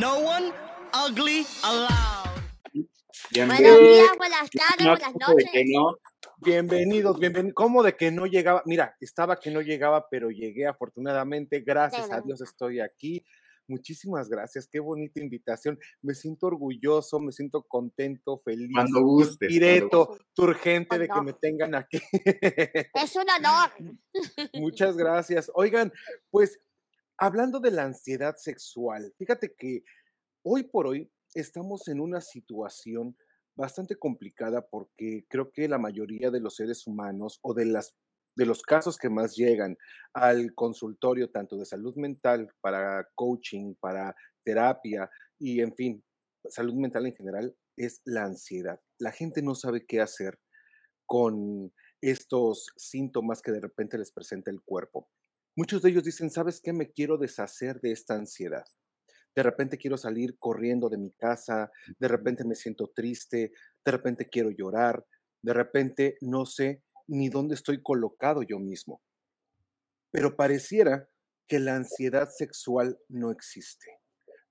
No one ugly allowed. Buenos días, buenas tardes, No, buenas ¿cómo de noches. que no? Bienvenidos, bienvenidos. ¿Cómo de que no llegaba? Mira, estaba que no llegaba, pero llegué afortunadamente. Gracias a. Dios estoy aquí. Muchísimas gracias. Qué bonita invitación. Me siento orgulloso, me siento contento, feliz. Cuando gustes. Direto, cuando urgente de que me tengan aquí. Es un honor. Muchas gracias. Oigan, pues hablando de la ansiedad sexual, fíjate que hoy por hoy estamos en una situación bastante complicada porque creo que la mayoría de los seres humanos o de las de los casos que más llegan al consultorio tanto de salud mental para coaching, para terapia y en fin, salud mental en general es la ansiedad. La gente no sabe qué hacer con estos síntomas que de repente les presenta el cuerpo. Muchos de ellos dicen, ¿sabes qué? Me quiero deshacer de esta ansiedad. De repente quiero salir corriendo de mi casa, de repente me siento triste, de repente quiero llorar, de repente no sé ni dónde estoy colocado yo mismo. Pero pareciera que la ansiedad sexual no existe.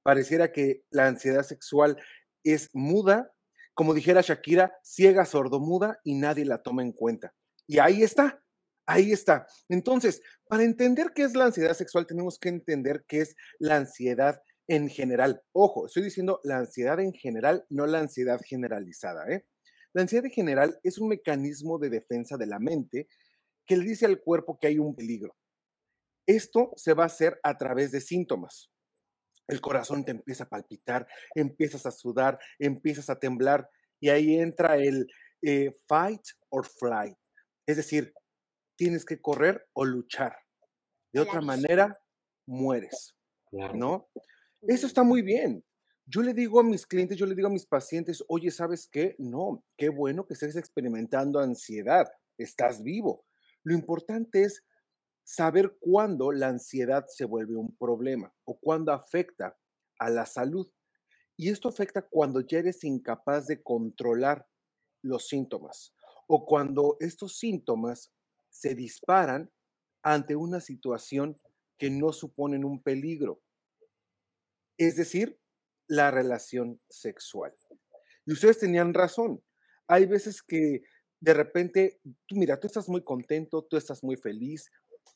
Pareciera que la ansiedad sexual es muda, como dijera Shakira, ciega, sordomuda y nadie la toma en cuenta. Y ahí está, ahí está. Entonces, para entender qué es la ansiedad sexual, tenemos que entender qué es la ansiedad en general. Ojo, estoy diciendo la ansiedad en general, no la ansiedad generalizada. ¿eh? La ansiedad en general es un mecanismo de defensa de la mente que le dice al cuerpo que hay un peligro. Esto se va a hacer a través de síntomas. El corazón te empieza a palpitar, empiezas a sudar, empiezas a temblar y ahí entra el eh, fight or flight. Es decir, tienes que correr o luchar. De otra manera, mueres. ¿no? Eso está muy bien. Yo le digo a mis clientes, yo le digo a mis pacientes, oye, ¿sabes qué? No, qué bueno que estés experimentando ansiedad, estás vivo. Lo importante es saber cuándo la ansiedad se vuelve un problema o cuándo afecta a la salud. Y esto afecta cuando ya eres incapaz de controlar los síntomas o cuando estos síntomas se disparan ante una situación que no suponen un peligro. Es decir, la relación sexual. Y ustedes tenían razón. Hay veces que de repente, tú mira, tú estás muy contento, tú estás muy feliz,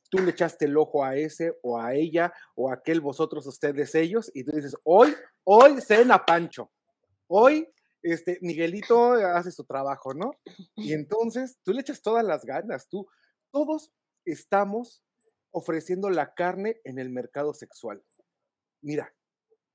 tú le echaste el ojo a ese o a ella o a aquel vosotros, ustedes, ellos, y tú dices, hoy, hoy cena Pancho, hoy, este, Miguelito hace su trabajo, ¿no? Y entonces tú le echas todas las ganas, tú, todos estamos ofreciendo la carne en el mercado sexual. Mira,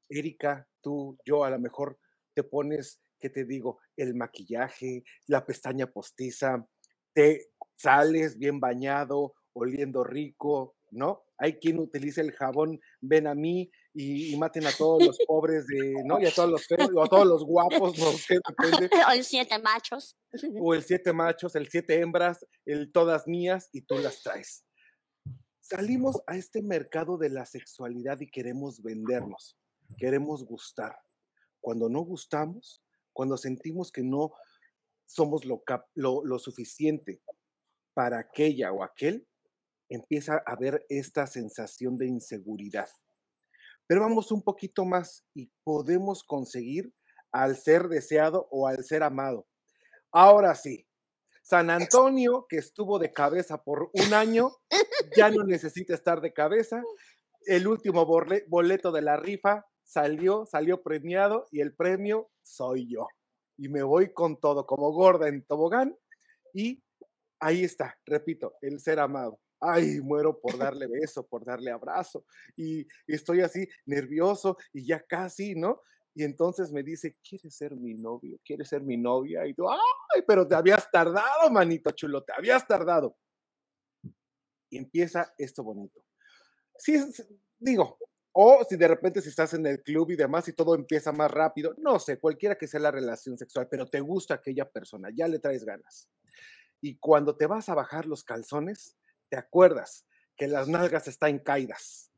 Erika, tú, yo a lo mejor te pones, ¿qué te digo? El maquillaje, la pestaña postiza, te sales bien bañado, oliendo rico, ¿no? Hay quien utiliza el jabón, ven a mí y, y maten a todos los pobres de, ¿no? Y a todos los feos, o a todos los guapos, no sé, depende. Hoy siete machos. O el siete machos, el siete hembras, el todas mías y tú las traes. Salimos a este mercado de la sexualidad y queremos vendernos, queremos gustar. Cuando no gustamos, cuando sentimos que no somos lo, lo, lo suficiente para aquella o aquel, empieza a haber esta sensación de inseguridad. Pero vamos un poquito más y podemos conseguir al ser deseado o al ser amado. Ahora sí, San Antonio, que estuvo de cabeza por un año, ya no necesita estar de cabeza. el último boleto de la rifa salió, salió premiado y el premio soy yo. Y me voy con todo, como gorda en tobogán. Y ahí está, repito, el ser amado. Ay, muero por darle beso, por darle abrazo. Y estoy así nervioso y ya casi, ¿no? Y entonces me dice, ¿quieres ser mi novio? ¿Quieres ser mi novia? Y tú, ay, pero te habías tardado, manito chulo, te habías tardado. Y empieza esto bonito. Sí, digo, o si de repente si estás en el club y demás y todo empieza más rápido, no sé, cualquiera que sea la relación sexual, pero te gusta aquella persona, ya le traes ganas. Y cuando te vas a bajar los calzones, te acuerdas que las nalgas están caídas.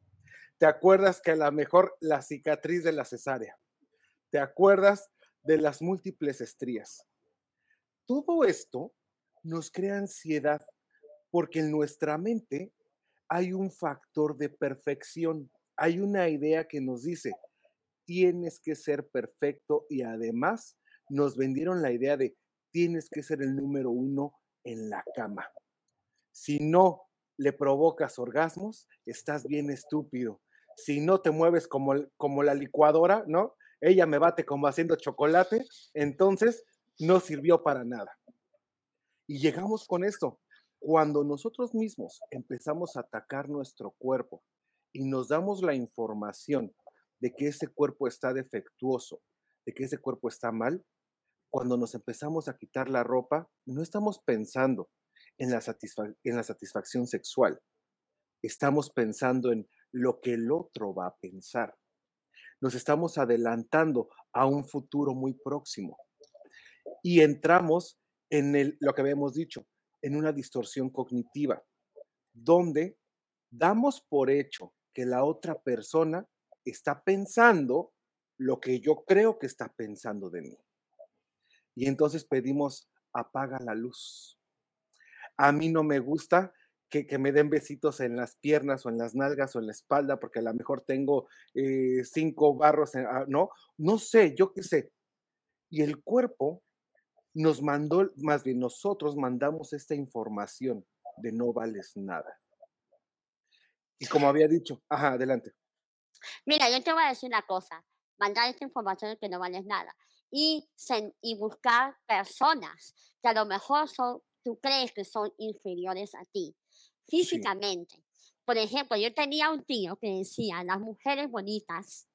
Te acuerdas que a lo mejor la cicatriz de la cesárea. Te acuerdas de las múltiples estrías. Todo esto nos crea ansiedad porque en nuestra mente hay un factor de perfección hay una idea que nos dice, tienes que ser perfecto y además nos vendieron la idea de, tienes que ser el número uno en la cama. Si no le provocas orgasmos, estás bien estúpido. Si no te mueves como, como la licuadora, ¿no? Ella me bate como haciendo chocolate, entonces no sirvió para nada. Y llegamos con esto. Cuando nosotros mismos empezamos a atacar nuestro cuerpo y nos damos la información de que ese cuerpo está defectuoso, de que ese cuerpo está mal, cuando nos empezamos a quitar la ropa, no estamos pensando en la, en la satisfacción sexual, estamos pensando en lo que el otro va a pensar. Nos estamos adelantando a un futuro muy próximo y entramos en lo que habíamos dicho, en una distorsión cognitiva, donde damos por hecho que la otra persona está pensando lo que yo creo que está pensando de mí. Y entonces pedimos, apaga la luz. A mí no me gusta que, me den besitos en las piernas o en las nalgas o en la espalda, porque a lo mejor tengo eh, cinco barros, ah, ¿no? No sé, yo qué sé. Y el cuerpo nos mandó, más bien nosotros mandamos esta información de no vales nada. Y como había dicho, ajá, adelante. Mira, yo te voy a decir una cosa, mandar esta información que no vales nada y, y buscar personas que a lo mejor son, tú crees que son inferiores a ti físicamente. Por ejemplo, yo tenía un tío que decía, las mujeres bonitas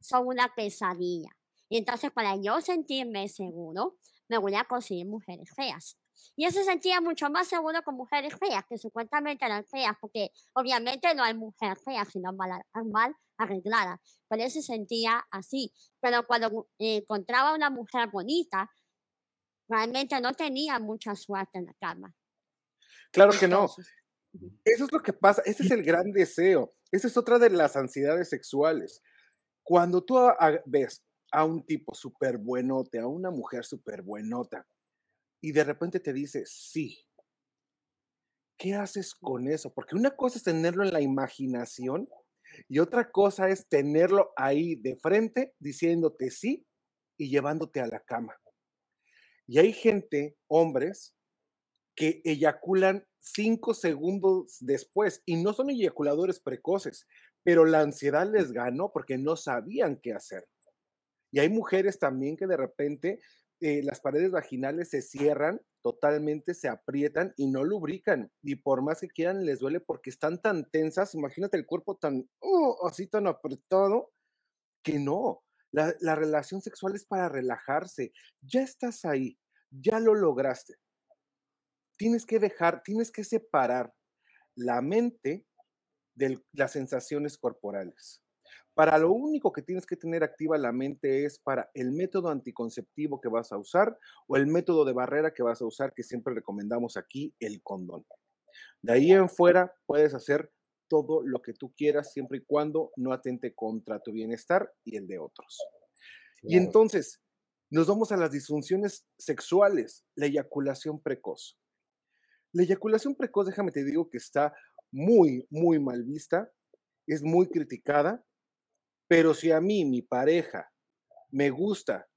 son una pesadilla. Y entonces para yo sentirme seguro, me voy a conseguir mujeres feas. Y él se sentía mucho más seguro con mujeres feas, que supuestamente eran feas, porque obviamente no hay mujer fea, sino mal, mal arreglada. Pero él se sentía así. Pero cuando encontraba una mujer bonita, realmente no tenía mucha suerte en la cama. Claro que no. Eso es lo que pasa, ese es el gran deseo, esa es otra de las ansiedades sexuales. Cuando tú ves a un tipo súper buenote, a una mujer súper buenota, y de repente te dice, sí. ¿Qué haces con eso? Porque una cosa es tenerlo en la imaginación y otra cosa es tenerlo ahí de frente diciéndote sí y llevándote a la cama. Y hay gente, hombres, que eyaculan cinco segundos después y no son eyaculadores precoces, pero la ansiedad les ganó porque no sabían qué hacer. Y hay mujeres también que de repente eh, las paredes vaginales se cierran totalmente, se aprietan y no lubrican. Y por más que quieran, les duele porque están tan tensas. Imagínate el cuerpo tan, uh, así tan apretado, que no. La, la relación sexual es para relajarse. Ya estás ahí, ya lo lograste. Tienes que dejar, tienes que separar la mente de las sensaciones corporales. Para lo único que tienes que tener activa la mente es para el método anticonceptivo que vas a usar o el método de barrera que vas a usar, que siempre recomendamos aquí, el condón. De ahí en fuera puedes hacer todo lo que tú quieras siempre y cuando no atente contra tu bienestar y el de otros. Y entonces nos vamos a las disfunciones sexuales, la eyaculación precoz. La eyaculación precoz, déjame te digo que está muy, muy mal vista, es muy criticada pero si a mí, mi pareja, me gusta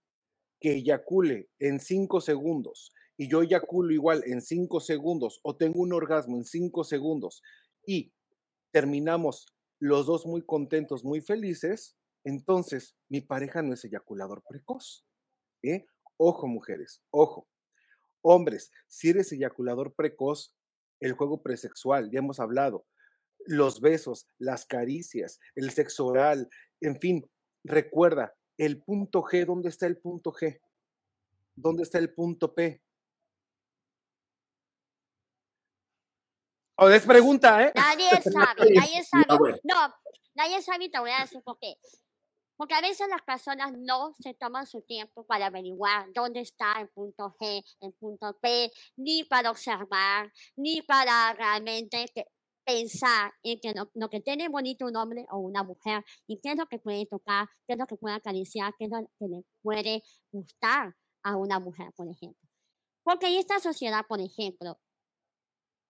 que eyacule en cinco segundos y yo eyaculo igual en cinco segundos o tengo un orgasmo en cinco segundos y terminamos los dos muy contentos, muy felices, entonces mi pareja no es eyaculador precoz. ¿Eh? Ojo, mujeres, ojo. Hombres, si eres eyaculador precoz, el juego presexual, ya hemos hablado, los besos, las caricias, el sexo oral, en fin, recuerda, el punto G, ¿dónde está el punto G? ¿Dónde está el punto P? O es pregunta, ¿eh? Nadie sabe, nadie sabe. No, nadie sabe y te voy a decir por qué. Porque a veces las personas no se toman su tiempo para averiguar dónde está el punto G, el punto P, ni para observar, ni para realmente pensar en que lo, que tiene bonito un hombre o una mujer y qué es lo que puede tocar, qué es lo que puede acariciar, qué es lo que le puede gustar a una mujer, por ejemplo. Porque en esta sociedad, por ejemplo,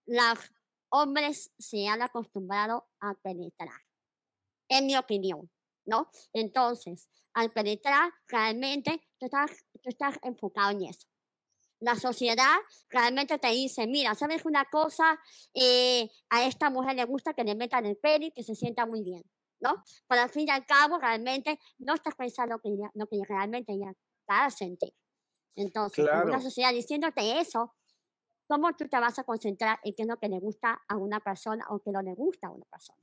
los hombres se han acostumbrado a penetrar, en mi opinión. ¿No? Entonces, al penetrar, realmente tú estás, tú estás enfocado en eso. La sociedad realmente te dice, mira, ¿sabes una cosa? Eh, a esta mujer le gusta que le metan el pelo y que se sienta muy bien, ¿no? Pero al fin y al cabo, realmente no estás pensando que lo que realmente ella va a sentir. Entonces, una sociedad diciéndote eso, ¿cómo tú te vas a concentrar en qué es lo que le gusta a una persona o qué no le gusta a una persona?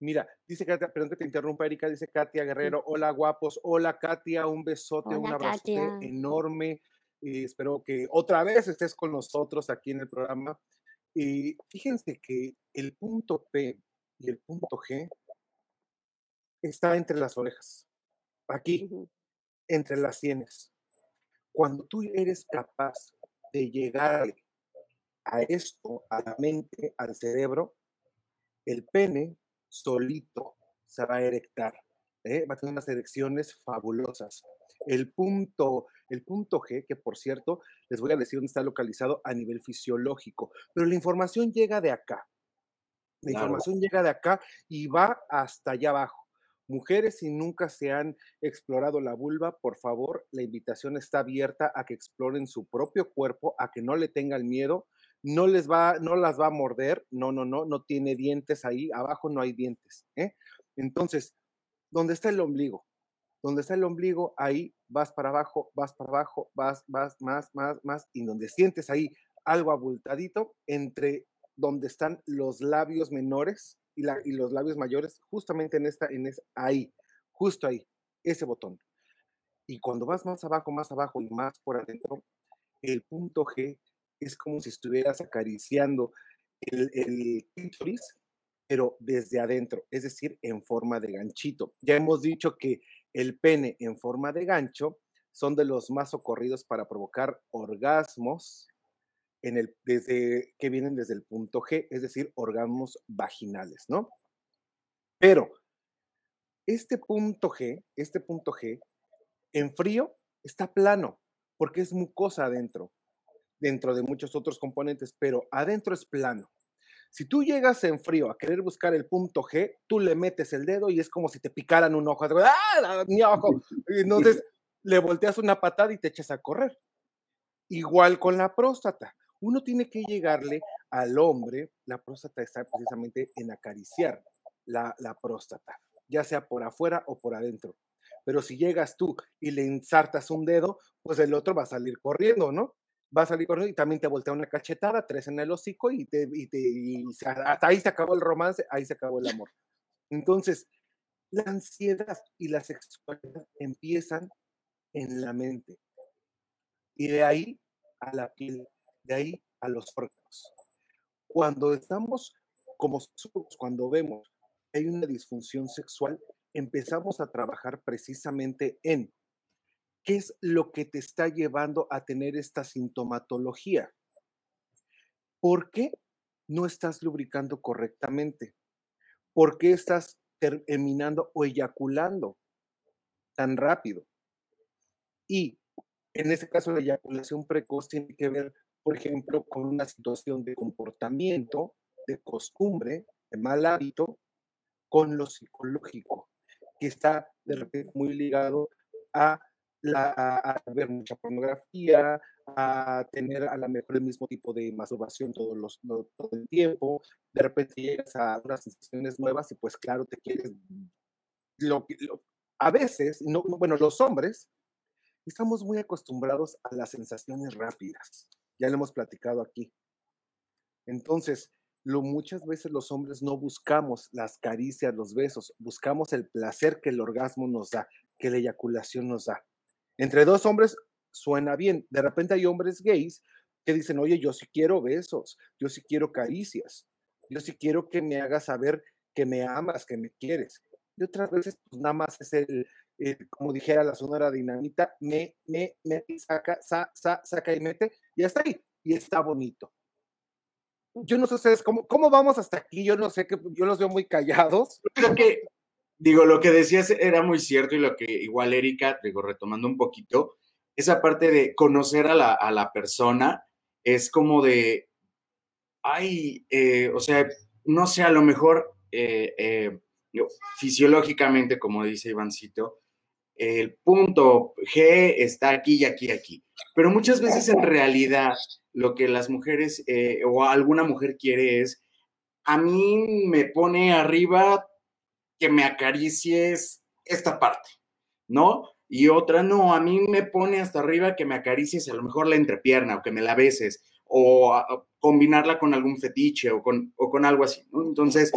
Mira, dice Katia, perdón que te interrumpa, Erika, dice Katia Guerrero, hola guapos, hola Katia, un besote, un abrazo enorme. Y espero que otra vez estés con nosotros aquí en el programa. Y fíjense que el punto P y el punto G está entre las orejas, aquí, entre las sienes. Cuando tú eres capaz de llegar a esto, a la mente, al cerebro, el pene solito se va a erectar. ¿eh? Va a tener unas erecciones fabulosas. El punto, el punto G, que por cierto, les voy a decir dónde está localizado a nivel fisiológico, pero la información llega de acá. La información llega de acá y va hasta allá abajo. Mujeres, si nunca se han explorado la vulva, por favor, la invitación está abierta a que exploren su propio cuerpo, a que no le tengan miedo, no les va, no las va a morder, no, no, no, no tiene dientes ahí, abajo no hay dientes. ¿eh? Entonces, ¿dónde está el ombligo? Donde está el ombligo, ahí vas para abajo, vas para abajo, vas, vas, más, más, más, y donde sientes ahí algo abultadito, entre donde están los labios menores y, la, y los labios mayores, justamente en esta, en esa, ahí, justo ahí, ese botón. Y cuando vas más abajo, más abajo y más por adentro, el punto G es como si estuvieras acariciando el, el pero desde adentro, es decir, en forma de ganchito. Ya hemos dicho que el pene en forma de gancho son de los más socorridos para provocar orgasmos en el, desde, que vienen desde el punto G, es decir, orgasmos vaginales, ¿no? Pero este punto G, este punto G, en frío está plano, porque es mucosa adentro dentro de muchos otros componentes, pero adentro es plano. Si tú llegas en frío a querer buscar el punto G, tú le metes el dedo y es como si te picaran un ojo. ¡Ah, mi ojo! Entonces le volteas una patada y te echas a correr. Igual con la próstata. Uno tiene que llegarle al hombre, la próstata está precisamente en acariciar la, la próstata, ya sea por afuera o por adentro. Pero si llegas tú y le ensartas un dedo, pues el otro va a salir corriendo, ¿no? Va a salir corriendo y también te voltea una cachetada, tres en el hocico y, te, y, te, hasta ahí se acabó el romance, ahí se acabó el amor. Entonces, la ansiedad y la sexualidad empiezan en la mente y de ahí a la piel, de ahí a los órganos. Cuando estamos como cuando vemos que hay una disfunción sexual, empezamos a trabajar precisamente en ¿Qué es lo que te está llevando a tener esta sintomatología? ¿Por qué no estás lubricando correctamente? ¿Por qué estás terminando o eyaculando tan rápido? Y en este caso, la eyaculación precoz tiene que ver, por ejemplo, con una situación de comportamiento, de costumbre, de mal hábito, con lo psicológico, que está de repente muy ligado a a, ver mucha pornografía, a tener a lo mejor el mismo tipo de masturbación todos los, todo el tiempo, de repente llegas a unas sensaciones nuevas y pues claro, te quieres, lo, a veces, no, bueno, los hombres estamos muy acostumbrados a las sensaciones rápidas, ya lo hemos platicado aquí. Entonces, lo, muchas veces los hombres no buscamos las caricias, los besos, buscamos el placer que el orgasmo nos da, que la eyaculación nos da. Entre dos hombres suena bien. De repente hay hombres gays que dicen, oye, yo sí quiero besos, yo sí quiero caricias, yo sí quiero que me hagas saber que me amas, que me quieres. Y otras veces, pues nada más es el, como dijera la sonora dinamita, me, me, me, saca, saca y mete, y está ahí, y está bonito. Yo no sé ustedes, ¿cómo, ¿cómo vamos hasta aquí? Yo no sé, que yo los veo muy callados. Creo que digo, lo que decías era muy cierto y lo que igual Erika, digo, retomando un poquito, esa parte de conocer a la, a la persona es como de, ay, eh, o sea, no sé, a lo mejor eh, eh, fisiológicamente, como dice Ivancito, el punto G está aquí y aquí y aquí. Pero muchas veces en realidad lo que las mujeres o alguna mujer quiere es, a mí me pone arriba que me acaricies esta parte, ¿no? Y otra, no, a mí me pone hasta arriba que me acaricies a lo mejor la entrepierna o que me la beses o combinarla con algún fetiche o con, o con algo así, ¿no? Entonces,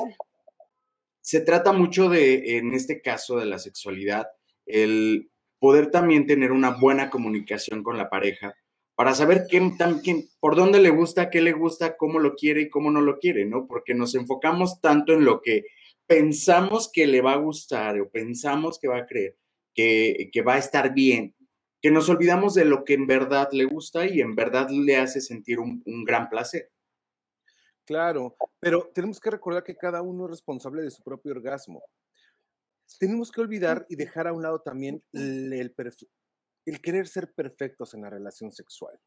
se trata mucho de, en este caso de la sexualidad, el poder también tener una buena comunicación con la pareja para saber quién, quién, por dónde le gusta, qué le gusta, cómo lo quiere y cómo no lo quiere, ¿no? Porque nos enfocamos tanto en lo que pensamos que le va a gustar o pensamos que va a creer, que, que va a estar bien, que nos olvidamos de lo que en verdad le gusta y en verdad le hace sentir un, un gran placer. Claro, pero tenemos que recordar que cada uno es responsable de su propio orgasmo. Tenemos que olvidar y dejar a un lado también el, el, el querer ser perfectos en la relación sexual.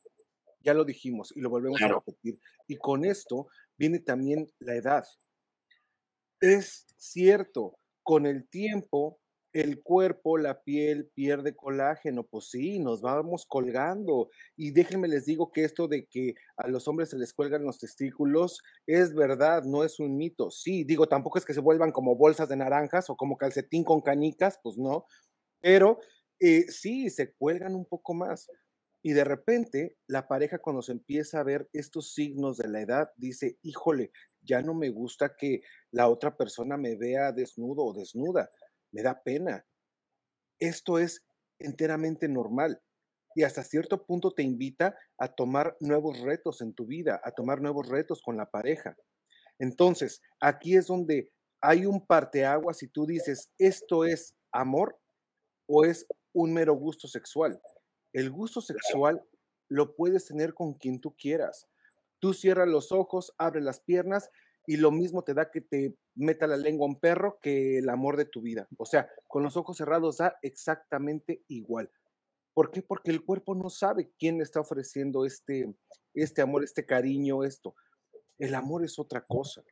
Ya lo dijimos y lo volvemos a repetir. Y con esto viene también la edad. Es cierto, con el tiempo el cuerpo, la piel pierde colágeno, pues sí, nos vamos colgando. Y déjenme les digo que esto de que a los hombres se les cuelgan los testículos es verdad, no es un mito. Sí, digo, tampoco es que se vuelvan como bolsas de naranjas o como calcetín con canicas, pues no, pero eh, sí, se cuelgan un poco más. Y de repente, la pareja cuando se empieza a ver estos signos de la edad, dice, híjole, ya no me gusta que la otra persona me vea desnudo o desnuda, me da pena. Esto es enteramente normal y hasta cierto punto te invita a tomar nuevos retos en tu vida, a tomar nuevos retos con la pareja. Entonces, aquí es donde hay un parteaguas y tú dices, ¿esto es amor o es un mero gusto sexual? El gusto sexual lo puedes tener con quien tú quieras. Tú cierras los ojos, abres las piernas y lo mismo te da que te meta la lengua un perro que el amor de tu vida. O sea, con los ojos cerrados da exactamente igual. ¿Por qué? Porque el cuerpo no sabe quién está ofreciendo este, este amor, este cariño, esto. El amor es otra cosa.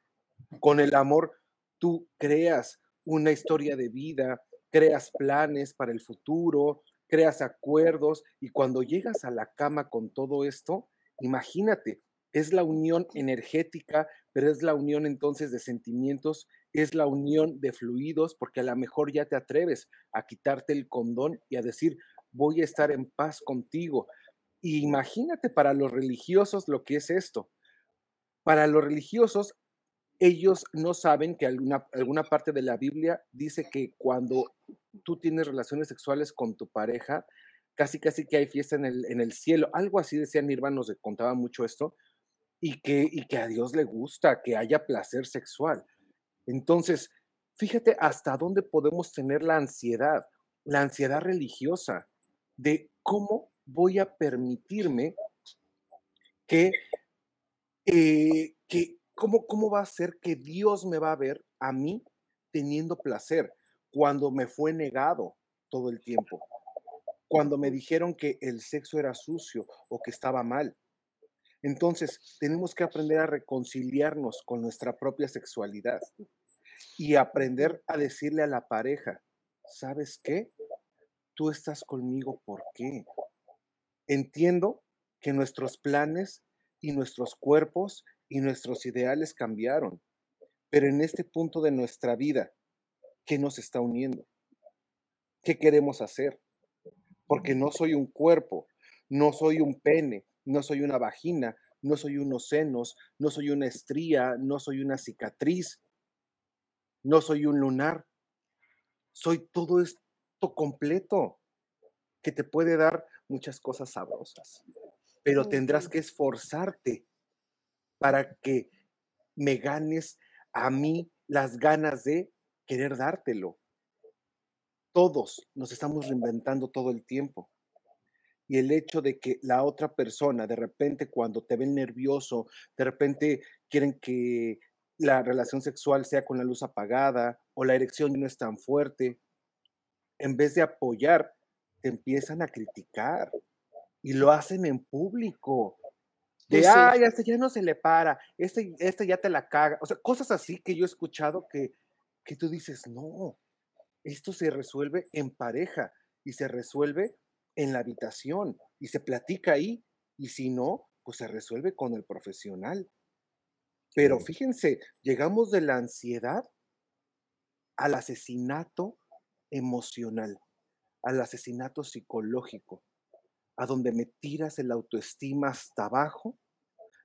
Con el amor tú creas una historia de vida, creas planes para el futuro, creas acuerdos y cuando llegas a la cama con todo esto, imagínate, es la unión energética, pero es la unión entonces de sentimientos, es la unión de fluidos, porque a lo mejor ya te atreves a quitarte el condón y a decir, voy a estar en paz contigo. imagínate para los religiosos lo que es esto. Para los religiosos, ellos no saben que alguna, alguna parte de la Biblia dice que cuando tú tienes relaciones sexuales con tu pareja, casi casi que hay fiesta en el, en el cielo. Algo así decía Nirvana, nos contaba mucho esto, y que, y que a Dios le gusta que haya placer sexual. Entonces, fíjate hasta dónde podemos tener la ansiedad, la ansiedad religiosa, de cómo voy a permitirme que, eh, que cómo, cómo va a ser que Dios me va a ver a mí teniendo placer cuando me fue negado todo el tiempo, cuando me dijeron que el sexo era sucio o que estaba mal. Entonces, tenemos que aprender a reconciliarnos con nuestra propia sexualidad y aprender a decirle a la pareja, ¿sabes qué? tú estás conmigo, ¿por qué? Entiendo que nuestros planes y nuestros cuerpos y nuestros ideales cambiaron, pero en este punto de nuestra vida, ¿qué nos está uniendo? ¿Qué queremos hacer? Porque no soy un cuerpo, no soy un pene, no soy una vagina, no soy unos senos, no soy una estría, no soy una cicatriz, no soy un lunar. Soy todo esto completo que te puede dar muchas cosas sabrosas, pero tendrás que esforzarte para que me ganes a mí las ganas de querer dártelo. Todos nos estamos reinventando todo el tiempo. Y el hecho de que la otra persona, de repente, cuando te ven nervioso, de repente quieren que la relación sexual sea con la luz apagada o la erección no es tan fuerte, en vez de apoyar, te empiezan a criticar y lo hacen en público. De, Pues sí. ay, este ya no se le para, este, este ya te la caga. O sea, cosas así que yo he escuchado que, que tú dices, no, esto se resuelve en pareja y se resuelve en la habitación y se platica ahí. Y si no, pues se resuelve con el profesional. Pero fíjense, llegamos de la ansiedad al asesinato emocional, al asesinato psicológico, a donde me tiras el autoestima hasta abajo,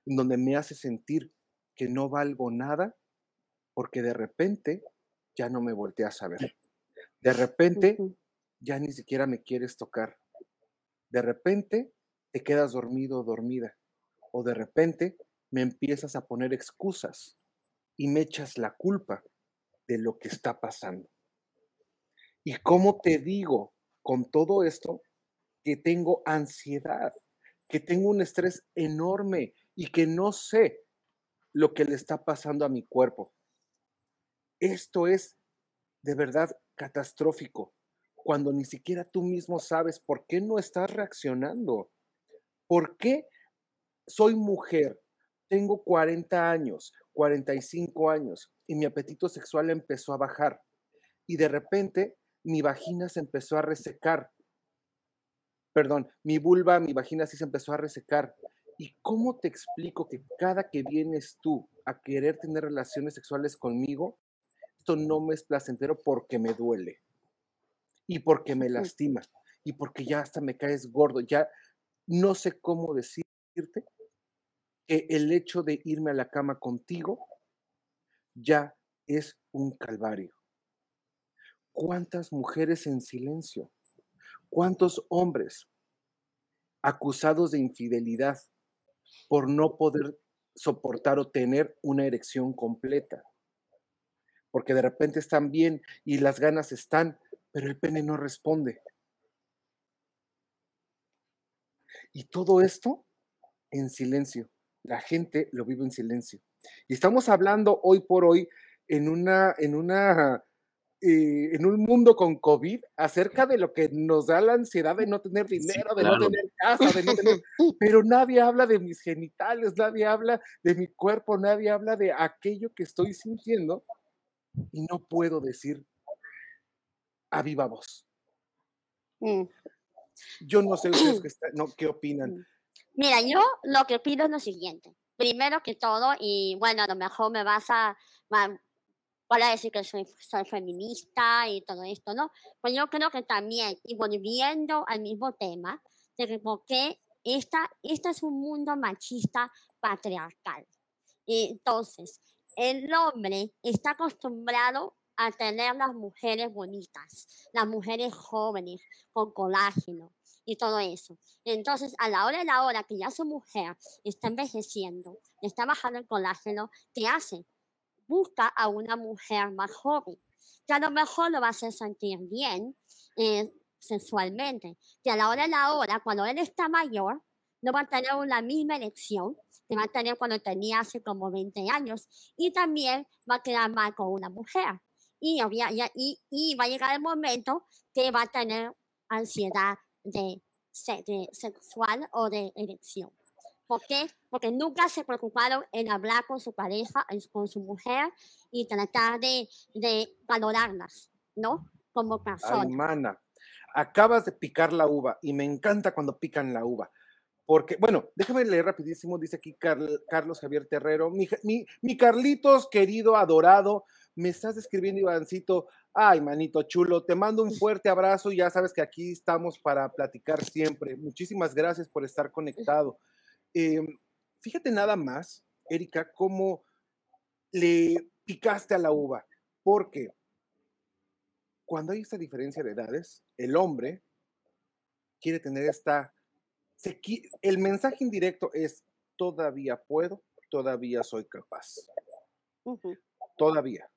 en donde me hace sentir que no valgo nada, porque de repente ya no me volteas a ver. De repente ya ni siquiera me quieres tocar. De repente te quedas dormido o dormida. O de repente me empiezas a poner excusas y me echas la culpa de lo que está pasando. ¿Y cómo te digo con todo esto que tengo ansiedad, que tengo un estrés enorme y que no sé lo que le está pasando a mi cuerpo? Esto es de verdad catastrófico cuando ni siquiera tú mismo sabes por qué no estás reaccionando. ¿Por qué soy mujer? Tengo 40 años, 45 años y mi apetito sexual empezó a bajar. Y de repente mi vagina se empezó a resecar. Perdón, mi vulva, mi vagina sí se empezó a resecar. ¿Y cómo te explico que cada que vienes tú a querer tener relaciones sexuales conmigo, esto no me es placentero porque me duele y porque me lastima y porque ya hasta me caes gordo, ya no sé cómo decirte que el hecho de irme a la cama contigo ya es un calvario. ¿Cuántas mujeres en silencio? ¿Cuántos hombres acusados de infidelidad por no poder soportar o tener una erección completa? Porque de repente están bien y las ganas están, pero el pene no responde. Y todo esto en silencio. La gente lo vive en silencio. Y estamos hablando hoy por hoy en una, en una, eh, en un mundo con COVID acerca de lo que nos da la ansiedad de no tener dinero, de no tener casa, de no tener, pero nadie habla de mis genitales, nadie habla de mi cuerpo, nadie habla de aquello que estoy sintiendo y no puedo decir a viva voz. Mm. Yo no sé ustedes qué, está- no, qué opinan. Mira, yo lo que pido es lo siguiente. Primero que todo, y bueno, a lo mejor me vas a, va- van a decir que soy, feminista y todo esto, ¿no? Pues yo creo que también, y volviendo al mismo tema, de que por qué esta, este es un mundo machista patriarcal. Entonces, el hombre está acostumbrado a tener las mujeres bonitas, las mujeres jóvenes, con colágeno y todo eso. Entonces, a la hora de la hora que ya su mujer está envejeciendo, está bajando el colágeno, ¿qué hace? Busca a una mujer más joven, que a lo mejor lo va a hacer sentir bien eh, sensualmente, que a la hora de la hora, cuando él está mayor, no va a tener la misma elección que va a tener cuando tenía hace como 20 años y también va a quedar mal con una mujer. Y, y, y va a llegar el momento que va a tener ansiedad de, de sexual o de erección. ¿Por qué? Porque nunca se preocuparon en hablar con su pareja, con su mujer y tratar de, de valorarlas, ¿no? Como Ay, personas. mana. acabas de picar la uva y me encanta cuando pican la uva. Porque, bueno, déjame leer rapidísimo, dice aquí Carlos Javier Terrero, mi, mi, mi, Carlitos, querido, adorado, me estás escribiendo, Ivancito, ay, manito chulo, te mando un fuerte abrazo y ya sabes que aquí estamos para platicar siempre. Muchísimas gracias por estar conectado. Em, fíjate nada más, Erika, cómo le picaste a la uva, porque cuando hay esta diferencia de edades, el hombre quiere tener esta el mensaje indirecto es, todavía puedo, todavía soy capaz. Todavía.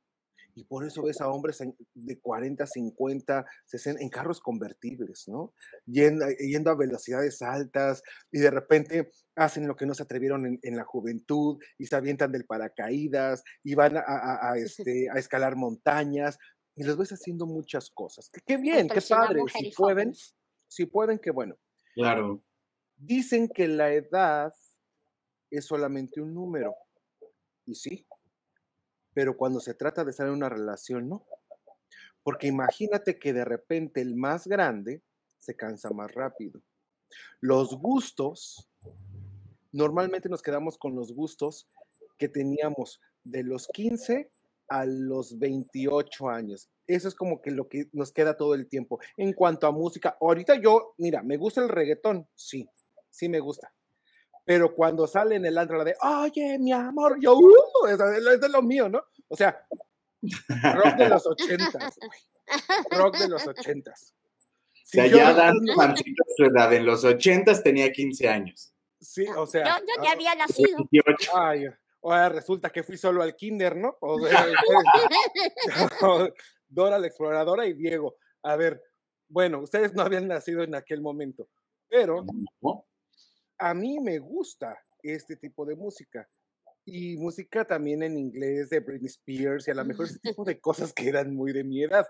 Y por eso ves a hombres de 40, 50, 60 en carros convertibles, ¿no? Yendo, a velocidades altas y de repente hacen lo que no se atrevieron en, la juventud y se avientan del paracaídas y van a, este, a escalar montañas y los ves haciendo muchas cosas. Qué bien, qué padre. Si pueden, si pueden, qué bueno. Claro. Dicen que la edad es solamente un número. Y sí, pero cuando se trata de estar en una relación, no. Porque imagínate que de repente el más grande se cansa más rápido. Los gustos, normalmente nos quedamos con los gustos que teníamos de los 15 a los 28 años. Eso es como que lo que nos queda todo el tiempo. En cuanto a música, ahorita yo, mira, me gusta el reggaetón, sí, sí me gusta. Pero cuando sale en el antro la de, oye, mi amor, yo, uh, es, de lo mío, ¿no? O sea, rock de los ochentas. rock de los ochentas. Si o sea, ya Dan su edad, en los ochentas tenía 15 años. Sí, o sea. Yo, yo ya había nacido. Ay, ahora resulta que fui solo al kinder, ¿no? O sea, Dora la exploradora y Diego. A ver, bueno, ustedes no habían nacido en aquel momento, pero a mí me gusta este tipo de música. Y música también en inglés de Britney Spears y a lo mejor ese tipo de cosas que eran muy de mi edad.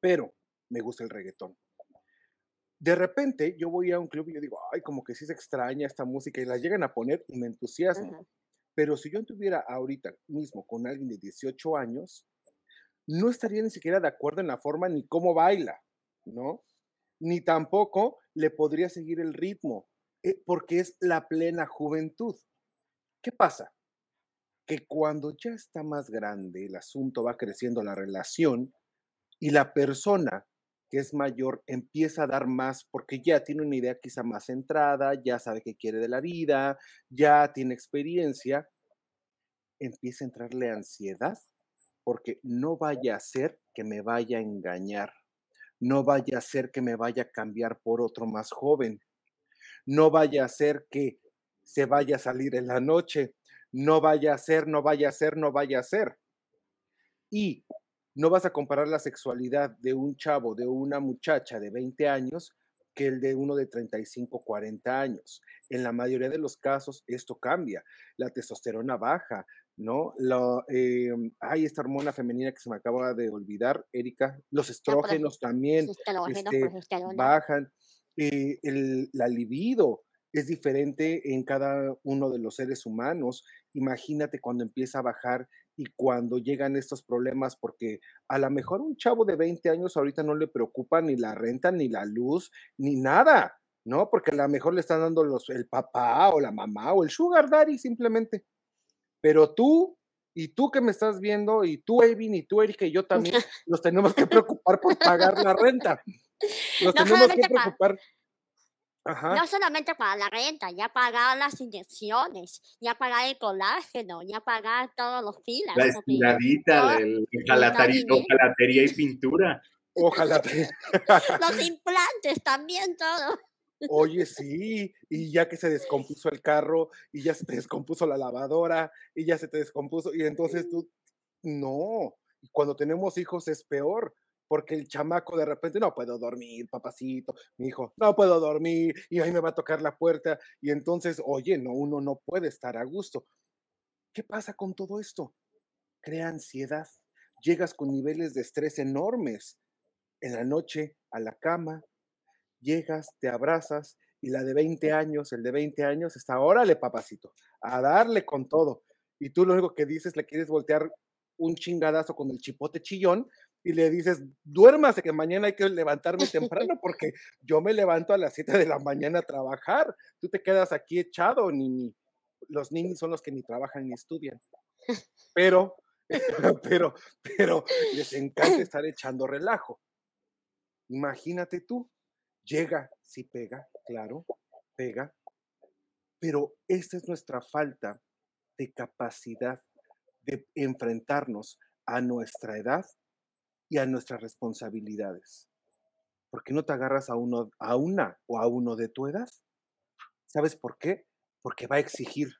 Pero me gusta el reggaetón. De repente yo voy a un club y yo digo, ay, como que sí se extraña esta música y la llegan a poner y me entusiasma. Pero si yo estuviera ahorita mismo con alguien de 18 años, no estaría ni siquiera de acuerdo en la forma ni cómo baila, ¿no? Ni tampoco le podría seguir el ritmo porque es la plena juventud. ¿Qué pasa? Que cuando ya está más grande, el asunto va creciendo la relación y la persona que es mayor empieza a dar más porque ya tiene una idea quizá más centrada, ya sabe qué quiere de la vida, ya tiene experiencia, empieza a entrarle ansiedad porque no vaya a ser que me vaya a engañar, no vaya a ser que me vaya a cambiar por otro más joven, no vaya a ser que se vaya a salir en la noche, no vaya a ser, no vaya a ser, no vaya a ser. Y no vas a comparar la sexualidad de un chavo, de una muchacha de 20 años, que el de uno de 35, 40 años. En la mayoría de los casos esto cambia. La testosterona baja, ¿no? La, hay esta hormona femenina que se me acaba de olvidar, Erika. Los estrógenos también este, bajan eh, el, la libido es diferente en cada uno de los seres humanos. Imagínate cuando empieza a bajar y cuando llegan estos problemas, porque a lo mejor un chavo de 20 años ahorita no le preocupa ni la renta, ni la luz, ni nada, ¿no? Porque a lo mejor le están dando los, el papá o la mamá o el sugar daddy simplemente. Pero tú y tú que me estás viendo, y tú, Evin, y tú, Erika, y yo también, nos tenemos que preocupar por pagar la renta. Nos tenemos que preocupar. No solamente para la renta, ya pagar las inyecciones, ya pagar el colágeno, ya pagar todos los filas. La estiradita, el jalatería y pintura. Ojalá. los implantes también, todo. Oye, sí, y ya que se descompuso el carro, y ya se te descompuso la lavadora, y ya se te descompuso, y entonces tú, no, cuando tenemos hijos es peor, porque el chamaco de repente, no puedo dormir, papacito, mi hijo, no puedo dormir, y ahí me va a tocar la puerta, y entonces, oye, no, uno no puede estar a gusto. ¿Qué pasa con todo esto? Crea ansiedad, llegas con niveles de estrés enormes. En la noche, a la cama, llegas, te abrazas y la de 20 años, el de 20 años está, órale, papacito, a darle con todo. Y tú lo único que dices, le quieres voltear un chingadazo con el chipote chillón y le dices, duérmase que mañana hay que levantarme temprano porque yo me levanto a las 7 de la mañana a trabajar. Tú te quedas aquí echado, ni, los niños son los que ni trabajan ni estudian. Pero, pero, pero les encanta estar echando relajo. Imagínate tú, llega, sí pega, claro, pega, pero esta es nuestra falta de capacidad de enfrentarnos a nuestra edad y a nuestras responsabilidades. ¿Por qué no te agarras a, uno, a una o a uno de tu edad? ¿Sabes por qué? Porque va a exigir.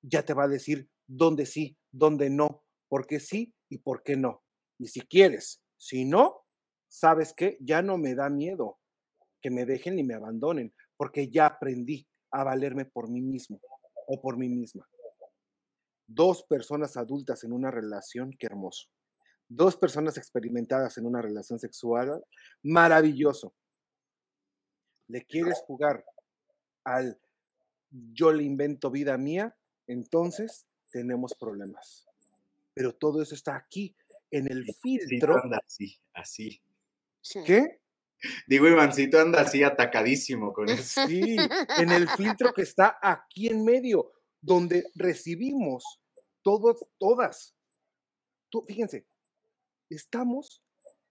Ya te va a decir dónde sí, dónde no, por qué sí y por qué no. Y si quieres, si no, ¿sabes qué? Ya no me da miedo que me dejen ni me abandonen, porque ya aprendí a valerme por mí mismo o por mí misma. Dos personas adultas en una relación, qué hermoso dos personas experimentadas en una relación sexual, maravilloso. ¿Le quieres jugar al yo le invento vida mía? Entonces tenemos problemas. Pero todo eso está aquí, en el filtro. anda así, así. ¿Qué? Digo, Ivancito anda así atacadísimo con eso. Sí, en el filtro que está aquí en medio, donde recibimos todos, todas. fíjense, estamos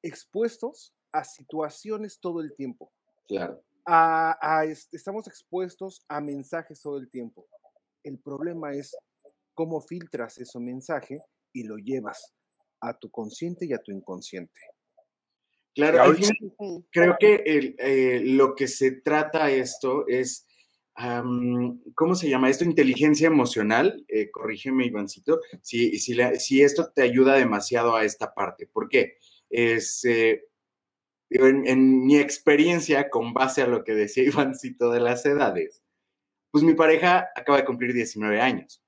expuestos a situaciones todo el tiempo. Claro. A, estamos expuestos a mensajes todo el tiempo. El problema es cómo filtras ese mensaje y lo llevas a tu consciente y a tu inconsciente. Claro, creo que eh, lo que se trata esto es ¿cómo se llama esto? Inteligencia emocional. Eh, corrígeme, Ivancito, si, si, esto te ayuda demasiado a esta parte. ¿Por qué? Es, eh, en, mi experiencia, con base a lo que decía Ivancito de las edades, pues mi pareja acaba de cumplir 19 años.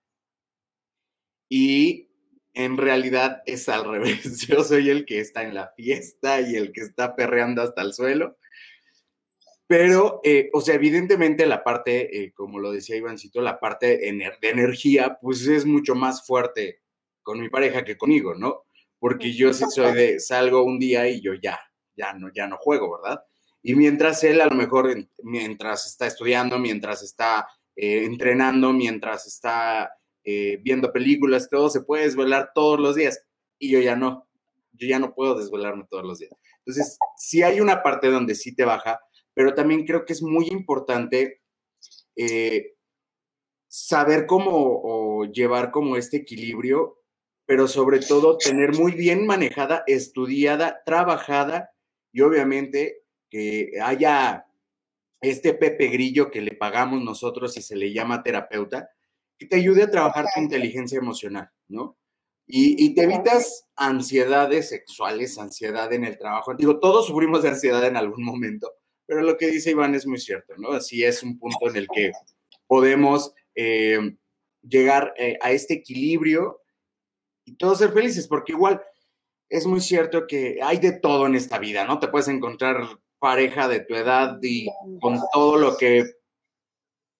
Y en realidad es al revés. Yo soy el que está en la fiesta y el que está perreando hasta el suelo. Pero, eh, o sea, evidentemente la parte, eh, como lo decía Ivancito, la parte de energía, pues es mucho más fuerte con mi pareja que conmigo, ¿no? Porque yo sí soy de, salgo un día y yo ya, ya no, ya no juego, ¿verdad? Y mientras él a lo mejor, mientras está estudiando, mientras está eh, entrenando, mientras está viendo películas, todo se puede desvelar todos los días. Y yo ya no, yo ya no puedo desvelarme todos los días. Entonces, si hay una parte donde sí te baja, pero también creo que es muy importante eh, saber cómo llevar como este equilibrio, pero sobre todo tener muy bien manejada, estudiada, trabajada y obviamente que haya este Pepe Grillo que le pagamos nosotros y se le llama terapeuta, que te ayude a trabajar tu inteligencia emocional, ¿no? Y, y, te evitas ansiedades sexuales, ansiedad en el trabajo. Digo, todos sufrimos de ansiedad en algún momento, pero lo que dice Iván es muy cierto, ¿no? Así es un punto en el que podemos eh, llegar eh, a este equilibrio y todos ser felices, porque igual es muy cierto que hay de todo en esta vida, ¿no? Te puedes encontrar pareja de tu edad y con todo lo que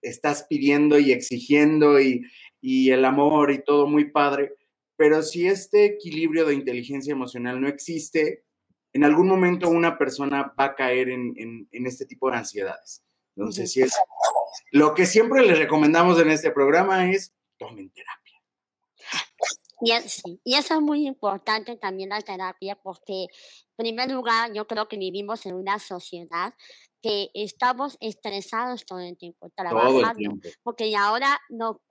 estás pidiendo y exigiendo y, y el amor y todo muy padre, pero si este equilibrio de inteligencia emocional no existe, en algún momento una persona va a caer en, este tipo de ansiedades. Entonces, si es lo que siempre les recomendamos en este programa es tomen terapia. Y, y eso es muy importante también la terapia porque, en primer lugar, yo creo que vivimos en una sociedad que estamos estresados todo el tiempo, trabajando, porque ahora no,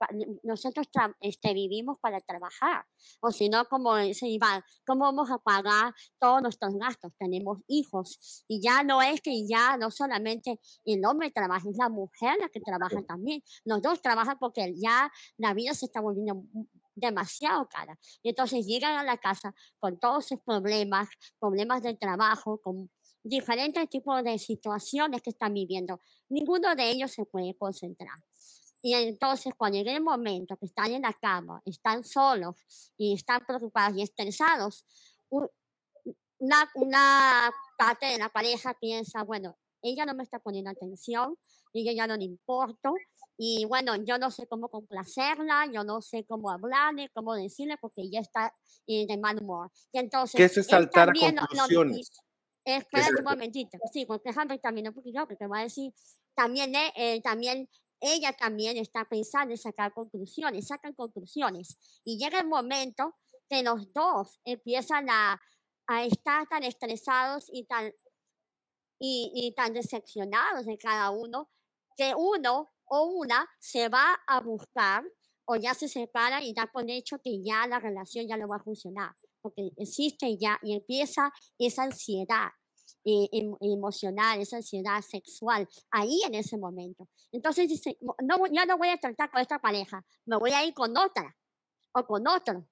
nosotros este, vivimos para trabajar, o si no, como dice Iván, ¿cómo vamos a pagar todos nuestros gastos? Tenemos hijos, y ya no es que ya no solamente el hombre trabaja, es la mujer la que trabaja también, los dos trabajan porque ya la vida se está volviendo demasiado cara. Y entonces llegan a la casa con todos sus problemas, problemas del trabajo, con diferentes tipos de situaciones que están viviendo. Ninguno de ellos se puede concentrar. Y entonces, cuando llega el momento que están en la cama, están solos y están preocupados y estresados, una, una parte de la pareja piensa, bueno, ella no me está poniendo atención, ella ya no le importo, y bueno, yo no sé cómo complacerla, yo no sé cómo hablarle, cómo decirle, porque ella está eh, de mal humor. Y entonces, eso es saltar a conclusiones. Espérate un momentito. Sí, porque déjame terminar un poquito, porque voy a decir, también, eh, eh, también, ella también está pensando en sacar conclusiones, sacan conclusiones. Y llega el momento que los dos empiezan a, a estar tan estresados y tan, y, y tan decepcionados de cada uno, que uno o una se va a buscar o ya se separa y da por hecho que ya la relación ya no va a funcionar, porque existe ya y empieza esa ansiedad eh, em- emocional, esa ansiedad sexual, ahí en ese momento. Entonces dice, "No- ya no voy a tratar con esta pareja, me voy a ir con otra o con otro.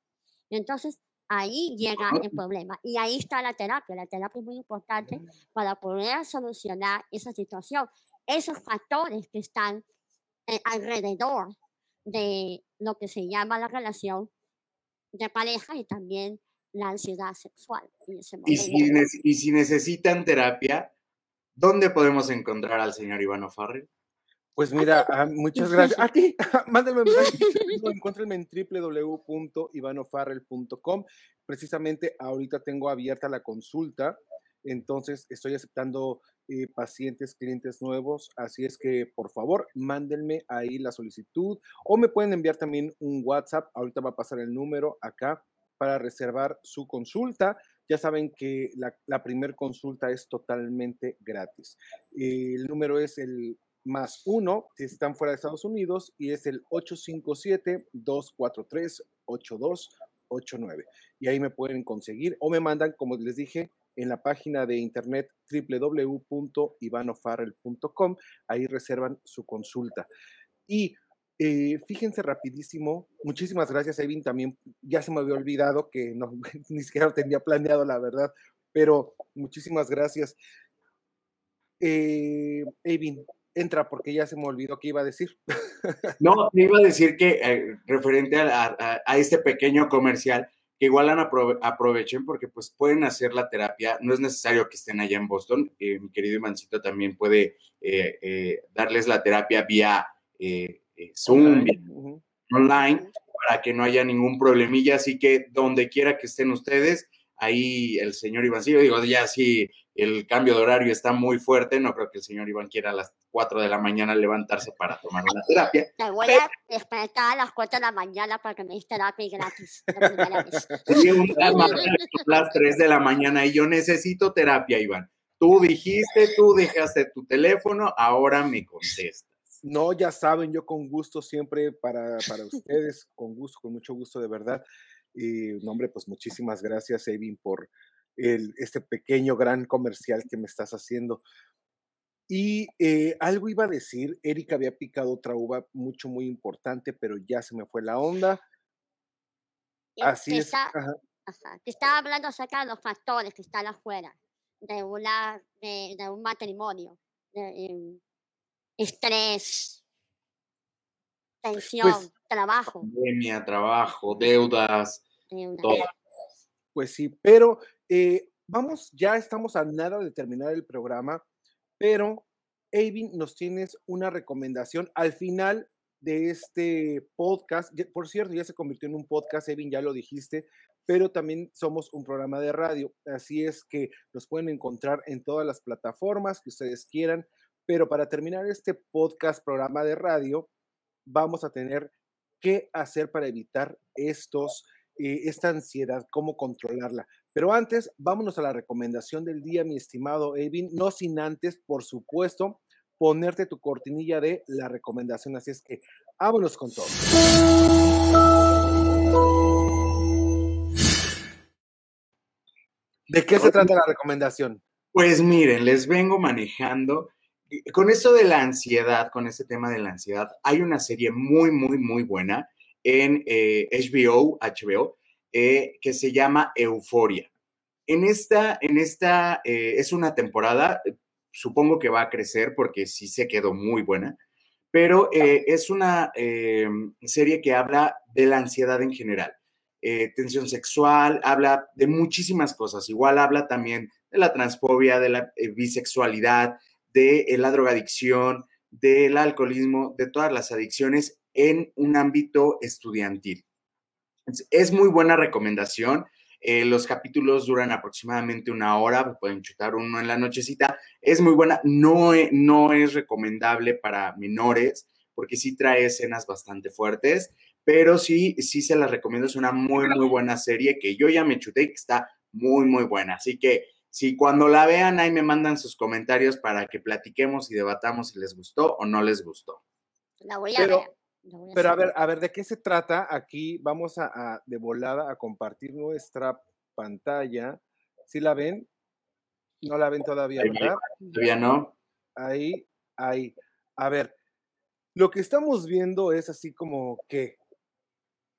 Y entonces ahí llega el problema y ahí está la terapia. La terapia es muy importante para poder solucionar esa situación, esos factores que están eh, alrededor de lo que se llama la relación de pareja y también la ansiedad sexual en ese Y si, nece- y si necesitan terapia, ¿dónde podemos encontrar al señor Ivano Farrell? Pues mira, ah, muchas gracias. A ti, mándenme un mensaje. Encuéntrenme en www.ivanofarrell.com. Precisamente ahorita tengo abierta la consulta, entonces estoy aceptando eh, pacientes, clientes nuevos, así es que por favor mándenme ahí la solicitud o me pueden enviar también un WhatsApp. Ahorita va a pasar el número acá para reservar su consulta. Ya saben que la, la primer consulta es totalmente gratis. El número es el más uno si están fuera de Estados Unidos y es el 857-243-8289. Y ahí me pueden conseguir o me mandan, como les dije, en la página de internet www.ivanofarrell.com. Ahí reservan su consulta. Y eh, fíjense rapidísimo, muchísimas gracias, Evin. También ya se me había olvidado que no, ni siquiera lo tenía planeado, la verdad, pero muchísimas gracias. Eh, Evin, entra porque ya se me olvidó qué iba a decir. No, me iba a decir que eh, referente a, este pequeño comercial, que igual aprovechen porque pues pueden hacer la terapia, no es necesario que estén allá en Boston, eh, mi querido Ivancito también puede darles la terapia vía eh, Zoom, online, para que no haya ningún problemilla, así que donde quiera que estén ustedes, ahí el señor Ivancillo, digo, ya si el cambio de horario está muy fuerte, no creo que el señor Iván quiera a las 4 de la mañana levantarse para tomar una terapia, Te voy a despertar a las 4 de la mañana para que me des terapia y gratis. la vez. Sí, un las 3 de la mañana y yo necesito terapia, Iván. Tú dijiste, tú dejaste tu teléfono, ahora me contestas. No, ya saben, yo con gusto siempre para, para ustedes, con gusto, con mucho gusto, de verdad. Y, no, hombre, pues muchísimas gracias, Evin, por el, este pequeño, gran comercial que me estás haciendo. Y eh, algo iba a decir, Erika había picado otra uva mucho, muy importante, pero ya se me fue la onda. Así es. está- ajá. ajá, que estaba hablando acerca de los factores que están afuera de, una, de, de un matrimonio. de, em, estrés, tensión, trabajo. Pandemia, trabajo, deudas, deuda. todo. Pues sí, pero eh, vamos, ya estamos a nada de terminar el programa, pero Avin, nos tienes una recomendación al final de este podcast. Por cierto, ya se convirtió en un podcast, Evin, ya lo dijiste, pero también somos un programa de radio. Así es que nos pueden encontrar en todas las plataformas que ustedes quieran. Pero para terminar este podcast, programa de radio, vamos a tener qué hacer para evitar estos, eh, esta ansiedad, cómo controlarla. Pero antes, vámonos a la recomendación del día, mi estimado Evin, no sin antes, por supuesto, ponerte tu cortinilla de la recomendación. Así es que vámonos con todo. ¿De qué se trata la recomendación? Pues miren, les vengo manejando. Con esto de la ansiedad, con este tema de la ansiedad, hay una serie muy, muy, muy buena en eh, HBO, HBO, eh, que se llama Euforia. En esta, en esta eh, es una temporada, supongo que va a crecer porque sí se quedó muy buena, pero eh, es una eh, serie que habla de la ansiedad en general. Tensión sexual, habla de muchísimas cosas. Igual habla también de la transfobia, de la bisexualidad, de eh, la drogadicción, del alcoholismo, de todas las adicciones en un ámbito estudiantil. Es muy buena recomendación. Eh, los capítulos duran aproximadamente una hora, pueden chutar uno en la nochecita. Es muy buena, no, e, no es recomendable para menores porque sí trae escenas bastante fuertes, pero sí, sí se las recomiendo. Es una muy, muy buena serie que yo ya me chuté y que está muy, muy buena. Así que si cuando la vean ahí me mandan sus comentarios para que platiquemos y debatamos si les gustó o no les gustó. La voy a ver. Pero a ver, a ver, ¿de qué se trata? Aquí vamos a, de volada a compartir nuestra pantalla. ¿Sí la ven? No la ven todavía, ¿verdad? Todavía no. Ahí, ahí. A ver, lo que estamos viendo es así como que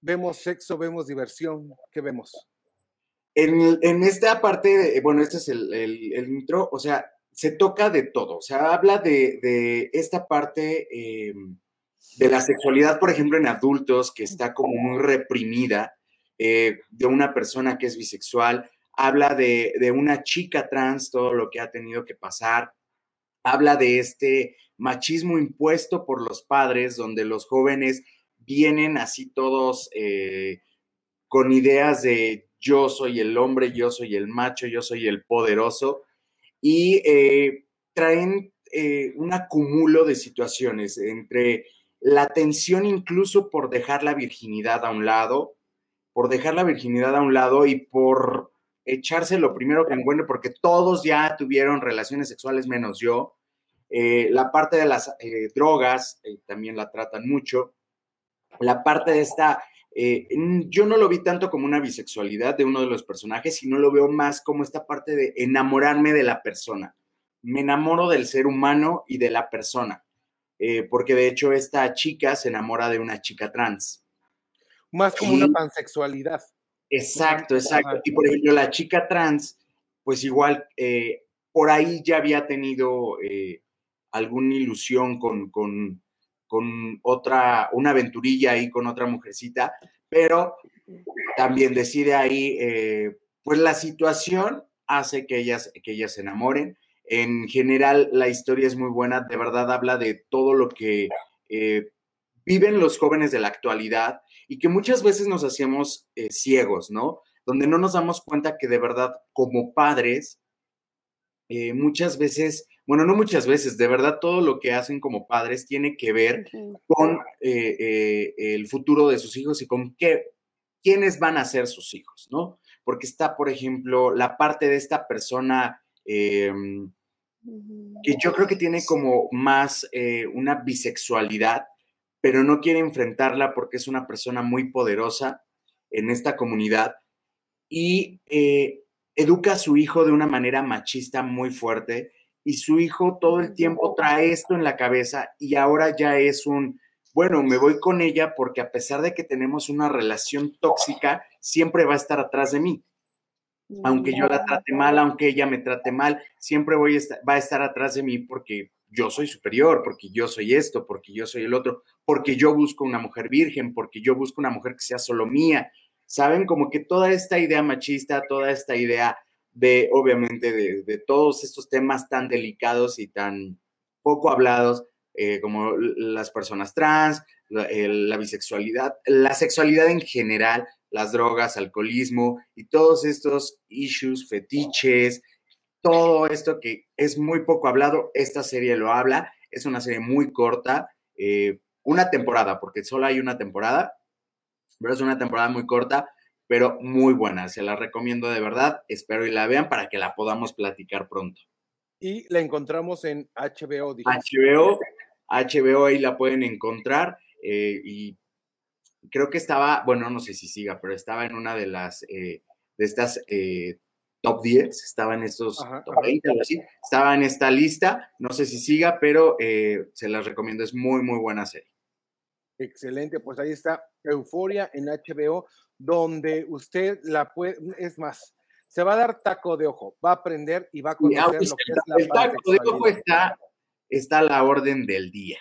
vemos sexo, vemos diversión, ¿qué vemos? En, esta parte, bueno, este es el, intro, o sea, se toca de todo, o sea, habla de, esta parte em, de la sexualidad, por ejemplo, en adultos, que está como muy reprimida, eh, de una persona que es bisexual, habla de, de, una chica trans, todo lo que ha tenido que pasar, habla de este machismo impuesto por los padres, donde los jóvenes vienen así todos eh, con ideas de yo soy el hombre, yo soy el macho, yo soy el poderoso, y eh, traen eh, un acumulo de situaciones entre la tensión incluso por dejar la virginidad a un lado, por dejar la virginidad a un lado y por echarse lo primero que encuentre, porque todos ya tuvieron relaciones sexuales menos yo. Eh, la parte de las drogas también la tratan mucho. La parte de esta eh, yo no lo vi tanto como una bisexualidad de uno de los personajes, sino lo veo más como esta parte de enamorarme de la persona. Me enamoro del ser humano y de la persona, eh, porque de hecho esta chica se enamora de una chica trans. Más como una pansexualidad. Exacto, exacto. Y por ejemplo, la chica trans, pues igual, eh, por ahí ya había tenido alguna ilusión con, con con otra, una aventurilla ahí con otra mujercita, pero también decide ahí, eh, pues la situación hace que ellas, que ellas se enamoren. En general, la historia es muy buena, de verdad habla de todo lo que eh, viven los jóvenes de la actualidad y que muchas veces nos hacemos eh, ciegos, ¿no? Donde no nos damos cuenta que de verdad como padres, muchas veces bueno, no muchas veces, de verdad todo lo que hacen como padres tiene que ver con eh, eh, el futuro de sus hijos y con qué, quiénes van a ser sus hijos, ¿no? Porque está, por ejemplo, la parte de esta persona em, que yo creo que tiene como más eh, una bisexualidad, pero no quiere enfrentarla porque es una persona muy poderosa en esta comunidad y educa a su hijo de una manera machista muy fuerte y su hijo todo el tiempo trae esto en la cabeza y ahora ya es un, bueno, me voy con ella porque a pesar de que tenemos una relación tóxica, siempre va a estar atrás de mí. Aunque yo la trate mal, aunque ella me trate mal, siempre voy a estar, va a estar atrás de mí porque yo soy superior, porque yo soy esto, porque yo soy el otro, porque yo busco una mujer virgen, porque yo busco una mujer que sea solo mía. ¿Saben? Como que toda esta idea machista, toda esta idea de, obviamente, de, todos estos temas tan delicados y tan poco hablados, eh, como las personas trans, la, bisexualidad, la sexualidad en general, las drogas, alcoholismo y todos estos issues, fetiches, todo esto que es muy poco hablado, esta serie lo habla, es una serie muy corta, eh, una temporada, porque solo hay una temporada, pero es una temporada muy corta, pero muy buena. Se la recomiendo de verdad. Espero y la vean para que la podamos platicar pronto. Y la encontramos en HBO. HBO, HBO ahí la pueden encontrar. Eh, y creo que estaba, bueno, no sé si siga, pero estaba en una de las, eh, de estas eh, top 10, estaba en estos top 20 o así, estaba en esta lista, no sé si siga, pero se las recomiendo, es muy, muy buena serie. Excelente, pues ahí está Euforia en HBO donde usted la puede, es más, se va a dar taco de ojo, va a aprender y va a conocer lo que es la El taco de ojo está, está a la orden del día.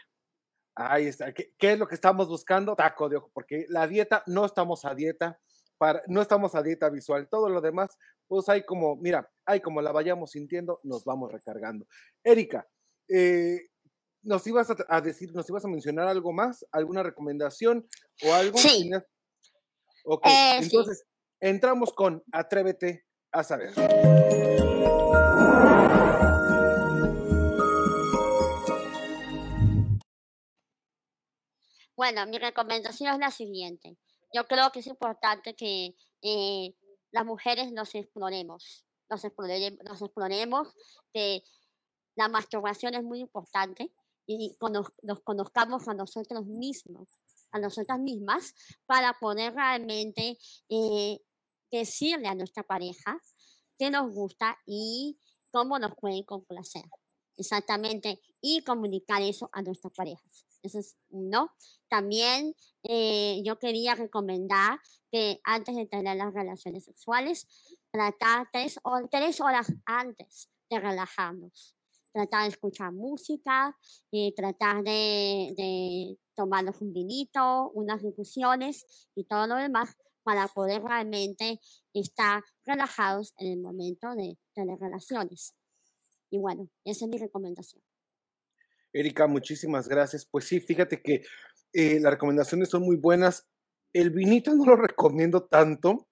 Ahí está. ¿Qué, es lo que estamos buscando? Taco de ojo, porque la dieta, no estamos a dieta, para, no estamos a dieta visual. Todo lo demás, pues hay como, mira, hay como la vayamos sintiendo, nos vamos recargando. Erika, eh, nos ibas a, a decir, nos ibas a mencionar algo más, alguna recomendación o algo. Sí. Ok, Eh, sí. entonces entramos con Atrévete a saber. Bueno, mi recomendación es la siguiente. Yo creo que es importante que eh, las mujeres nos exploremos, nos exploremos, nos exploremos, que la masturbación es muy importante y cono- nos conozcamos a nosotros mismos, a nosotras mismas, para poder realmente eh, decirle a nuestra pareja qué nos gusta y cómo nos pueden complacer. Exactamente, y comunicar eso a nuestras parejas. Eso es uno. También eh, yo quería recomendar que antes de tener las relaciones sexuales, tratar tres, hor- tres horas antes de relajarnos. Tratar de escuchar música, y tratar de, de tomarnos un vinito, unas infusiones y todo lo demás para poder realmente estar relajados en el momento de tener relaciones. Y bueno, esa es mi recomendación. Erika, muchísimas gracias. Pues sí, fíjate que eh, las recomendaciones son muy buenas. El vinito no lo recomiendo tanto.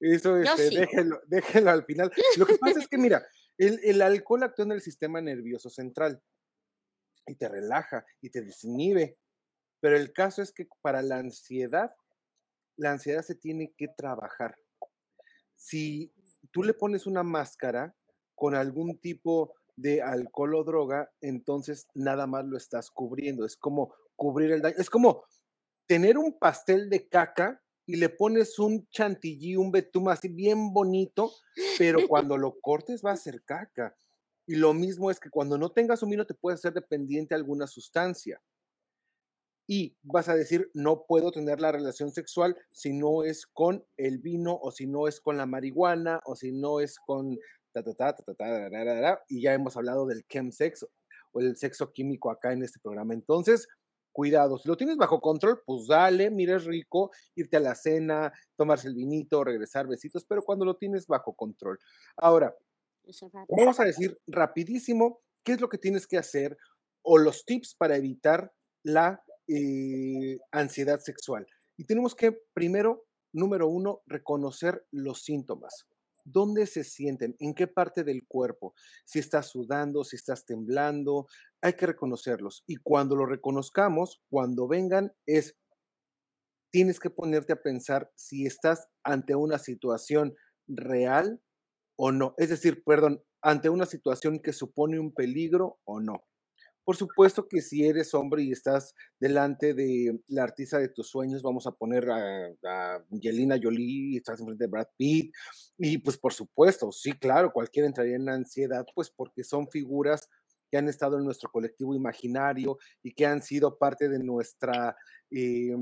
Eso este, sí. déjenlo, déjenlo al final. Lo que pasa es que, mira, el, alcohol actúa en el sistema nervioso central y te relaja y te desinhibe. Pero el caso es que para la ansiedad, la ansiedad se tiene que trabajar. Si tú le pones una máscara con algún tipo de alcohol o droga, entonces nada más lo estás cubriendo. Es como cubrir el daño. Es como tener un pastel de caca y le pones un chantilly, un betún así bien bonito, pero cuando lo cortes va a ser caca. Y lo mismo es que cuando no tengas un vino te puedes ser dependiente a alguna sustancia. Y vas a decir, no puedo tener la relación sexual si no es con el vino o si no es con la marihuana o si no es con ta, ta, ta, ta, ta, ta, ra, ra, ra, y ya hemos hablado del chemsex o el sexo químico acá en este programa. Entonces, cuidado, si lo tienes bajo control, pues dale, mira, es rico irte a la cena, tomarse el vinito, regresar besitos, pero cuando lo tienes bajo control. Ahora, vamos a decir rapidísimo qué es lo que tienes que hacer o los tips para evitar la eh, ansiedad sexual. Y tenemos que, primero, número uno, reconocer los síntomas. ¿Dónde se sienten? ¿En qué parte del cuerpo? Si estás sudando, si estás temblando, hay que reconocerlos. Y cuando lo reconozcamos, cuando vengan, es, tienes que ponerte a pensar si estás ante una situación real o no. Es decir, perdón, ante una situación que supone un peligro o no. Por supuesto que si eres hombre y estás delante de la artista de tus sueños, vamos a poner a, a Angelina Jolie, estás enfrente de Brad Pitt, y pues por supuesto, sí, claro, cualquiera entraría en ansiedad, pues porque son figuras que han estado en nuestro colectivo imaginario y que han sido parte de nuestra, eh,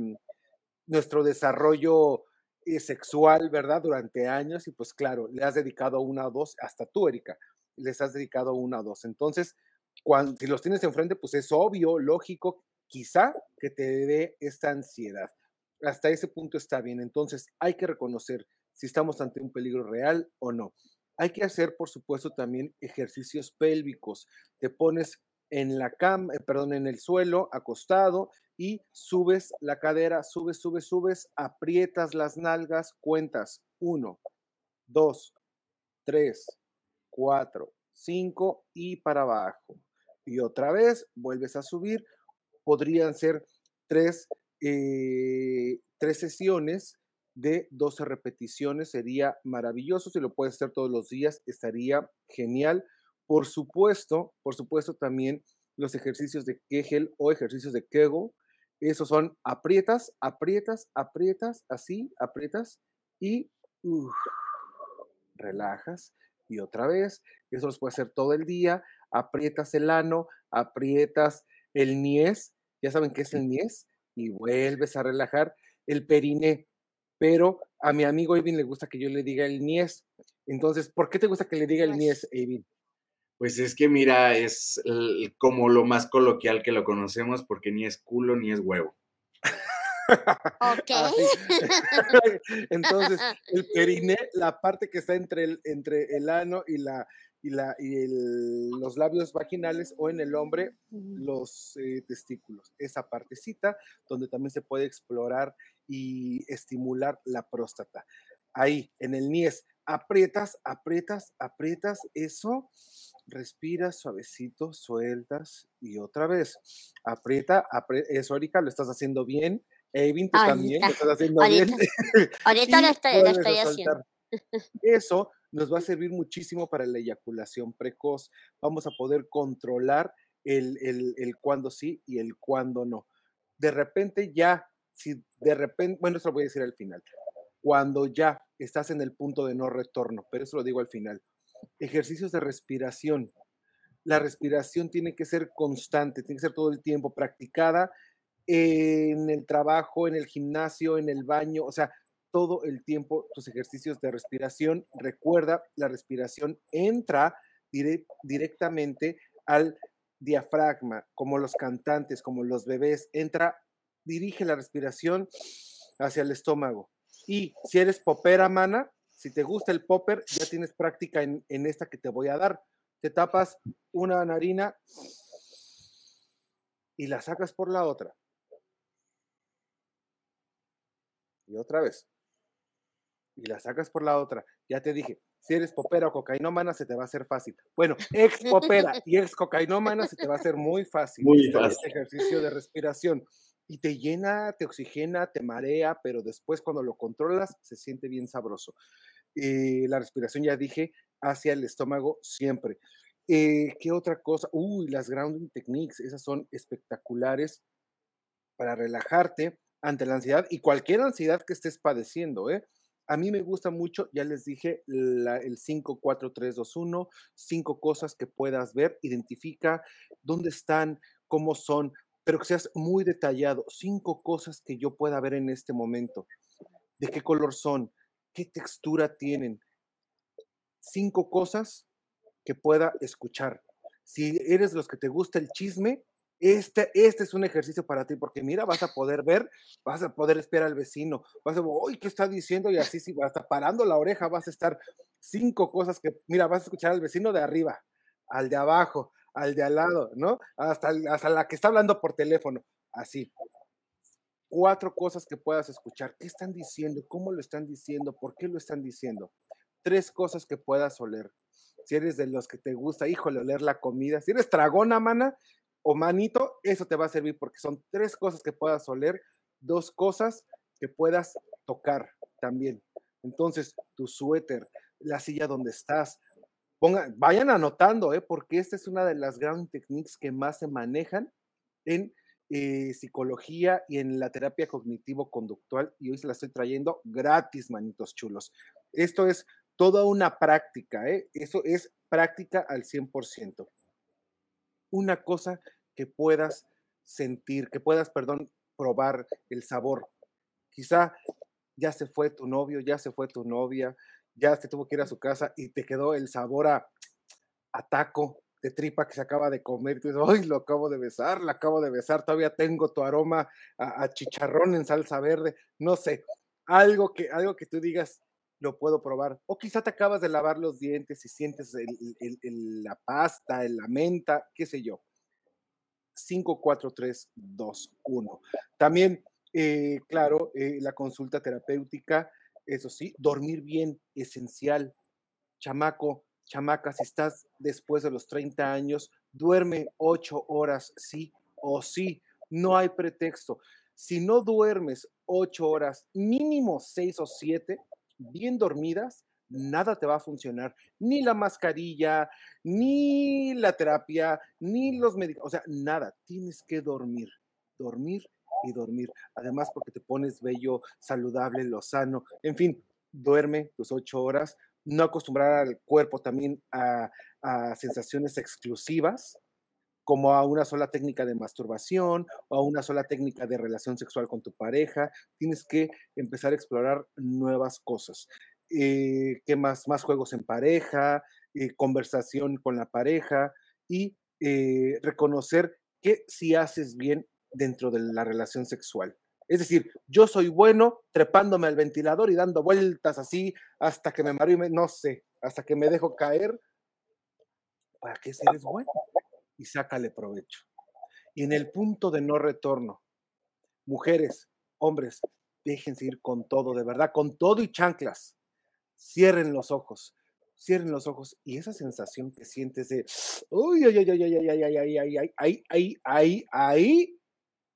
nuestro desarrollo eh, sexual, ¿verdad? Durante años y pues claro, le has dedicado una o dos, hasta tú, Erika, les has dedicado una o dos. Entonces, si los tienes enfrente, pues es obvio, lógico, quizá que te dé esta ansiedad. Hasta ese punto está bien. Entonces, hay que reconocer si estamos ante un peligro real o no. Hay que hacer, por supuesto, también ejercicios pélvicos. Te pones en la cama, eh, perdón, en el suelo, acostado, y subes la cadera, subes, subes, subes, aprietas las nalgas, cuentas uno, dos, tres, cuatro, cinco y para abajo. Y otra vez vuelves a subir. Podrían ser tres, eh, tres sesiones de 12 repeticiones. Sería maravilloso. Si lo puedes hacer todos los días, estaría genial. Por supuesto, por supuesto también los ejercicios de Kegel o ejercicios de Kegel. Esos son aprietas, aprietas, aprietas, así, aprietas y relajas. Y otra vez, eso los puedes hacer todo el día. Aprietas el ano, aprietas el niés, ya saben qué es el niés, y vuelves a relajar el periné. Pero a mi amigo Evin le gusta que yo le diga el niés. Entonces, ¿por qué te gusta que le diga el Pues, niés, Evin? Pues es que mira, es como lo más coloquial que lo conocemos porque ni es culo ni es huevo. Ok. Así. Entonces, el periné, la parte que está entre el, entre el ano y la, y, la, y el- los labios vaginales o en el hombre los eh, testículos. Esa partecita donde también se puede explorar y estimular la próstata. Ahí, en el niés, aprietas, aprietas, aprietas eso, respiras suavecito, sueltas y otra vez. Aprieta, apre- eso, Erika, lo estás haciendo bien. Evin, tú también lo Ahorita, estás haciendo bien. Ahorita lo estoy, lo estoy haciendo. Eso nos va a servir muchísimo para la eyaculación precoz. Vamos a poder controlar el, el, el cuándo sí y el cuándo no. De repente ya, si de repente, bueno, eso lo voy a decir al final. Cuando ya estás en el punto de no retorno, pero eso lo digo al final. Ejercicios de respiración. La respiración tiene que ser constante, tiene que ser todo el tiempo practicada en el trabajo, en el gimnasio, en el baño, o sea, todo el tiempo tus ejercicios de respiración. Recuerda, la respiración entra direct- directamente al diafragma, como los cantantes, como los bebés, entra, dirige la respiración hacia el estómago. Y si eres popera, mana, si te gusta el popper, ya tienes práctica en esta que te voy a dar. Te tapas una narina y la sacas por la otra. Y otra vez. Y la sacas por la otra. Ya te dije, si eres popera o cocainómana, se te va a hacer fácil. Bueno, ex popera y ex cocainómana, se te va a hacer muy fácil. Muy este- fácil. este ejercicio de respiración. Y te llena, te oxigena, te marea, pero después cuando lo controlas, se siente bien sabroso. Eh, la respiración, ya dije, hacia el estómago siempre. Eh, ¿Qué otra cosa? Uy, las grounding techniques, esas son espectaculares para relajarte ante la ansiedad y cualquier ansiedad que estés padeciendo, ¿eh? A mí me gusta mucho, ya les dije, la- el 5, 4, 3, 2, 1, cinco cosas que puedas ver, identifica dónde están, cómo son, pero que seas muy detallado, cinco cosas que yo pueda ver en este momento, de qué color son, qué textura tienen, cinco cosas que pueda escuchar. Si eres los que te gusta el chisme, este, este es un ejercicio para ti, porque mira, vas a poder ver, vas a poder esperar al vecino, vas a, uy, ¿qué está diciendo? Y así, sí, hasta parando la oreja, vas a estar cinco cosas que, mira, vas a escuchar al vecino de arriba, al de abajo, al de al lado, ¿no? Hasta, hasta la que está hablando por teléfono, así. Cuatro cosas que puedas escuchar. ¿Qué están diciendo? ¿Cómo lo están diciendo? ¿Por qué lo están diciendo? Tres cosas que puedas oler. Si eres de los que te gusta, híjole, oler la comida. Si eres tragona, mana, o manito, eso te va a servir porque son tres cosas que puedas oler, dos cosas que puedas tocar también. Entonces, tu suéter, la silla donde estás, pongan, vayan anotando, ¿eh? porque esta es una de las ground techniques que más se manejan en eh, psicología y en la terapia cognitivo-conductual y hoy se la estoy trayendo gratis, manitos chulos. Esto es toda una práctica, ¿eh? eso es práctica al 100% una cosa que puedas sentir, que puedas, perdón, probar el sabor. Quizá ya se fue tu novio, ya se fue tu novia, ya se tuvo que ir a su casa y te quedó el sabor a, a taco de tripa que se acaba de comer. Y tú dices, ¡ay, lo acabo de besar, lo acabo de besar! Todavía tengo tu aroma a, a chicharrón en salsa verde. No sé, algo que, algo que tú digas, lo puedo probar. O quizá te acabas de lavar los dientes y sientes el- el- el- la pasta, la menta, qué sé yo. 5, 4, 3, 2, 1. También, eh, claro, eh, la consulta terapéutica, eso sí, dormir bien, esencial. Chamaco, chamaca, si estás después de los 30 años, duerme 8 horas, sí o sí. No hay pretexto. Si no duermes 8 horas, mínimo 6 o 7, bien dormidas, nada te va a funcionar. Ni la mascarilla, ni la terapia, ni los medicamentos, o sea, nada. Tienes que dormir, dormir y dormir. Además, porque te pones bello, saludable, lozano, en fin, duerme tus ocho horas. No acostumbrar al cuerpo también a sensaciones exclusivas, como a una sola técnica de masturbación o a una sola técnica de relación sexual con tu pareja. Tienes que empezar a explorar nuevas cosas. Eh, ¿Qué más? Más juegos en pareja, eh, conversación con la pareja y eh, reconocer que si haces bien dentro de la relación sexual. Es decir, yo soy bueno trepándome al ventilador y dando vueltas así hasta que me mareo y no sé, hasta que me dejo caer. para qué eres bueno y sácale provecho. Y en el punto de no retorno, mujeres, hombres, déjense ir con todo, de verdad, con todo y chanclas. Cierren los ojos, cierren los ojos y esa sensación que sientes de, uy, ay, ay, ay, ay, ay, ay, ay, ay, ay, ay, ahí, ahí, ahí,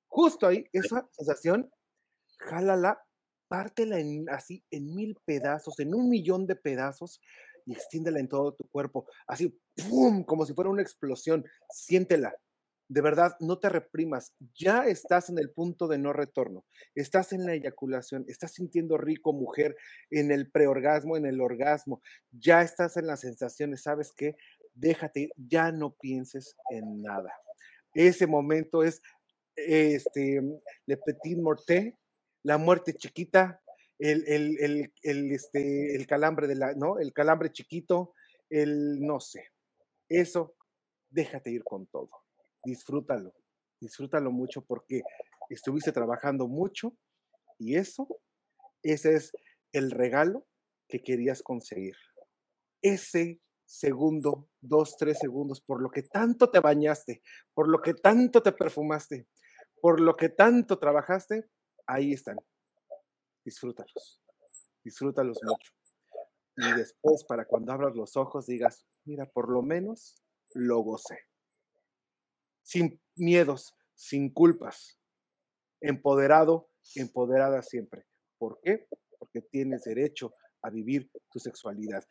justo ahí, esa sensación, jálala, pártela en, así en mil pedazos, en un millón de pedazos y extiéndela en todo tu cuerpo, así, como si fuera una explosión, siéntela, de verdad, no te reprimas. Ya estás en el punto de no retorno. Estás en la eyaculación. Estás sintiendo rico, mujer, en el preorgasmo, en el orgasmo. Ya estás en las sensaciones. ¿Sabes qué? Déjate, ya no pienses en nada. Ese momento es este, le petit morte, la muerte chiquita, el, el, el, este, el calambre de la, ¿no? El calambre chiquito, el no sé. Eso, déjate ir con todo disfrútalo, disfrútalo mucho porque estuviste trabajando mucho y eso, ese es el regalo que querías conseguir. Ese segundo, dos, tres segundos, por lo que tanto te bañaste, por lo que tanto te perfumaste, por lo que tanto trabajaste, ahí están. Disfrútalos, disfrútalos mucho. Y después, para cuando abras los ojos, digas, mira, por lo menos lo gocé sin miedos, sin culpas, empoderado, empoderada siempre. ¿Por qué? Porque tienes derecho a vivir tu sexualidad.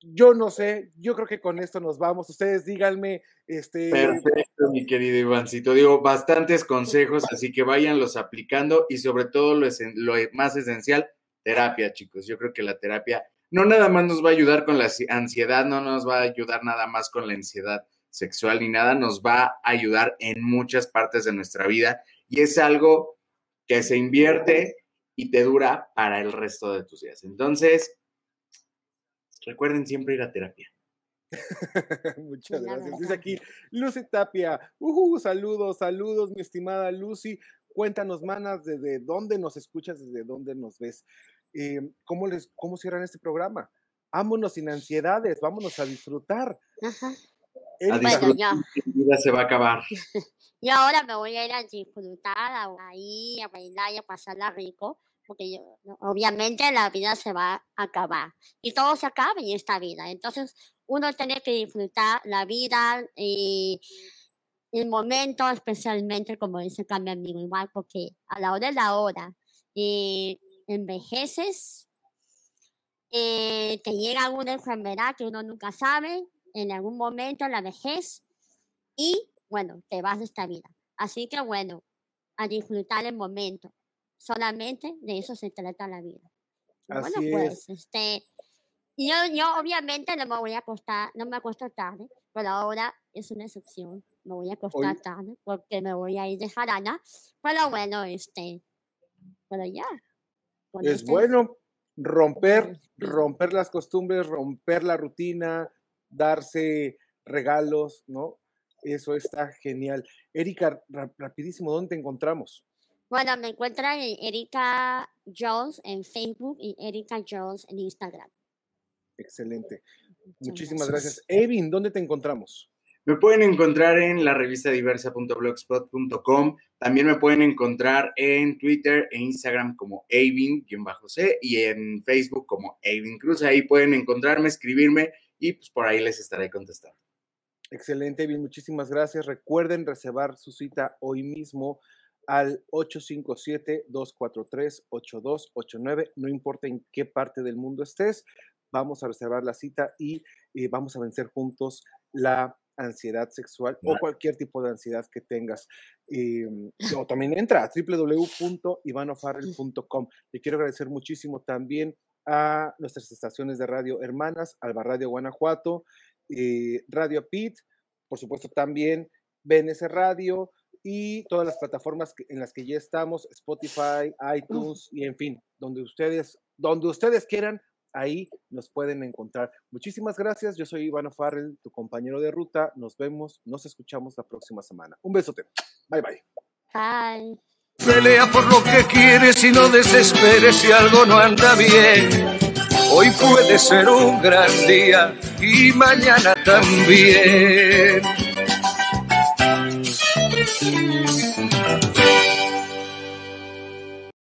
Yo no sé, yo creo que con esto nos vamos. Ustedes díganme, este. Perfecto, mi querido Ivancito. Digo, bastantes consejos, así que váyanlos aplicando y sobre todo lo, lo más esencial, terapia, chicos. Yo creo que la terapia no nada más nos va a ayudar con la ansiedad, no nos va a ayudar nada más con la ansiedad sexual ni nada, nos va a ayudar en muchas partes de nuestra vida y es algo que se invierte y te dura para el resto de tus días. Entonces, recuerden siempre ir a terapia. Muchas gracias. Dice aquí Lucy Tapia. Uh, saludos, saludos, mi estimada Lucy. Cuéntanos, manas, desde dónde nos escuchas, desde dónde nos ves. Eh, ¿cómo, les, ¿Cómo cierran este programa? Vámonos sin ansiedades, vámonos a disfrutar. Ajá. A disfrutar, vida se va a acabar. Y ahora me voy a ir a disfrutar, ahí, a bailar y a pasarla rico, porque obviamente la vida se va a acabar. Y todo se acaba en esta vida. Entonces, uno tiene que disfrutar la vida y el momento, especialmente, como dice mi amigo, igual, porque a la hora de la hora envejeces, eh, te llega alguna enfermedad que uno nunca sabe, en algún momento en la vejez y bueno, te vas de esta vida. Así que bueno, a disfrutar el momento. Solamente de eso se trata la vida. bueno, pues, este, yo, yo obviamente no me voy a acostar, no me acuesto tarde, pero ahora es una excepción. Me voy a acostar tarde porque me voy a ir de jarana. Pero bueno, este, pero ya. Es este bueno romper, romper las costumbres, romper la rutina, darse regalos, ¿no? Eso está genial. Erika, rapidísimo, ¿dónde te encontramos? Bueno, me encuentran en Erika Jones en Facebook y Erika Jones en Instagram. Excelente. Muchísimas gracias. Evin, ¿dónde te encontramos? Me pueden encontrar en la revista diversa.blogspot.com. También me pueden encontrar en Twitter e Instagram como Avin-C y en Facebook como Avin Cruz. Ahí pueden encontrarme, escribirme y pues por ahí les estaré contestando. Excelente, bien, muchísimas gracias. Recuerden reservar su cita hoy mismo al 857-243-8289, no importa en qué parte del mundo estés, vamos a reservar la cita y eh, vamos a vencer juntos la ansiedad sexual o cualquier tipo de ansiedad que tengas. Em, o también entra a www.ivanofarrell.com. Le quiero agradecer muchísimo también a nuestras estaciones de radio hermanas, Alba Radio Guanajuato, eh, Radio Pit, por supuesto también BNS Radio y todas las plataformas en las que ya estamos, Spotify, iTunes y en fin, donde ustedes, donde ustedes quieran, ahí nos pueden encontrar. Muchísimas gracias, yo soy Ivano Farrell, tu compañero de ruta. Nos vemos, nos escuchamos la próxima semana. Un besote. Bye bye. Bye. Pelea por lo que quieres y no desesperes si algo no anda bien. Hoy puede ser un gran día y mañana también.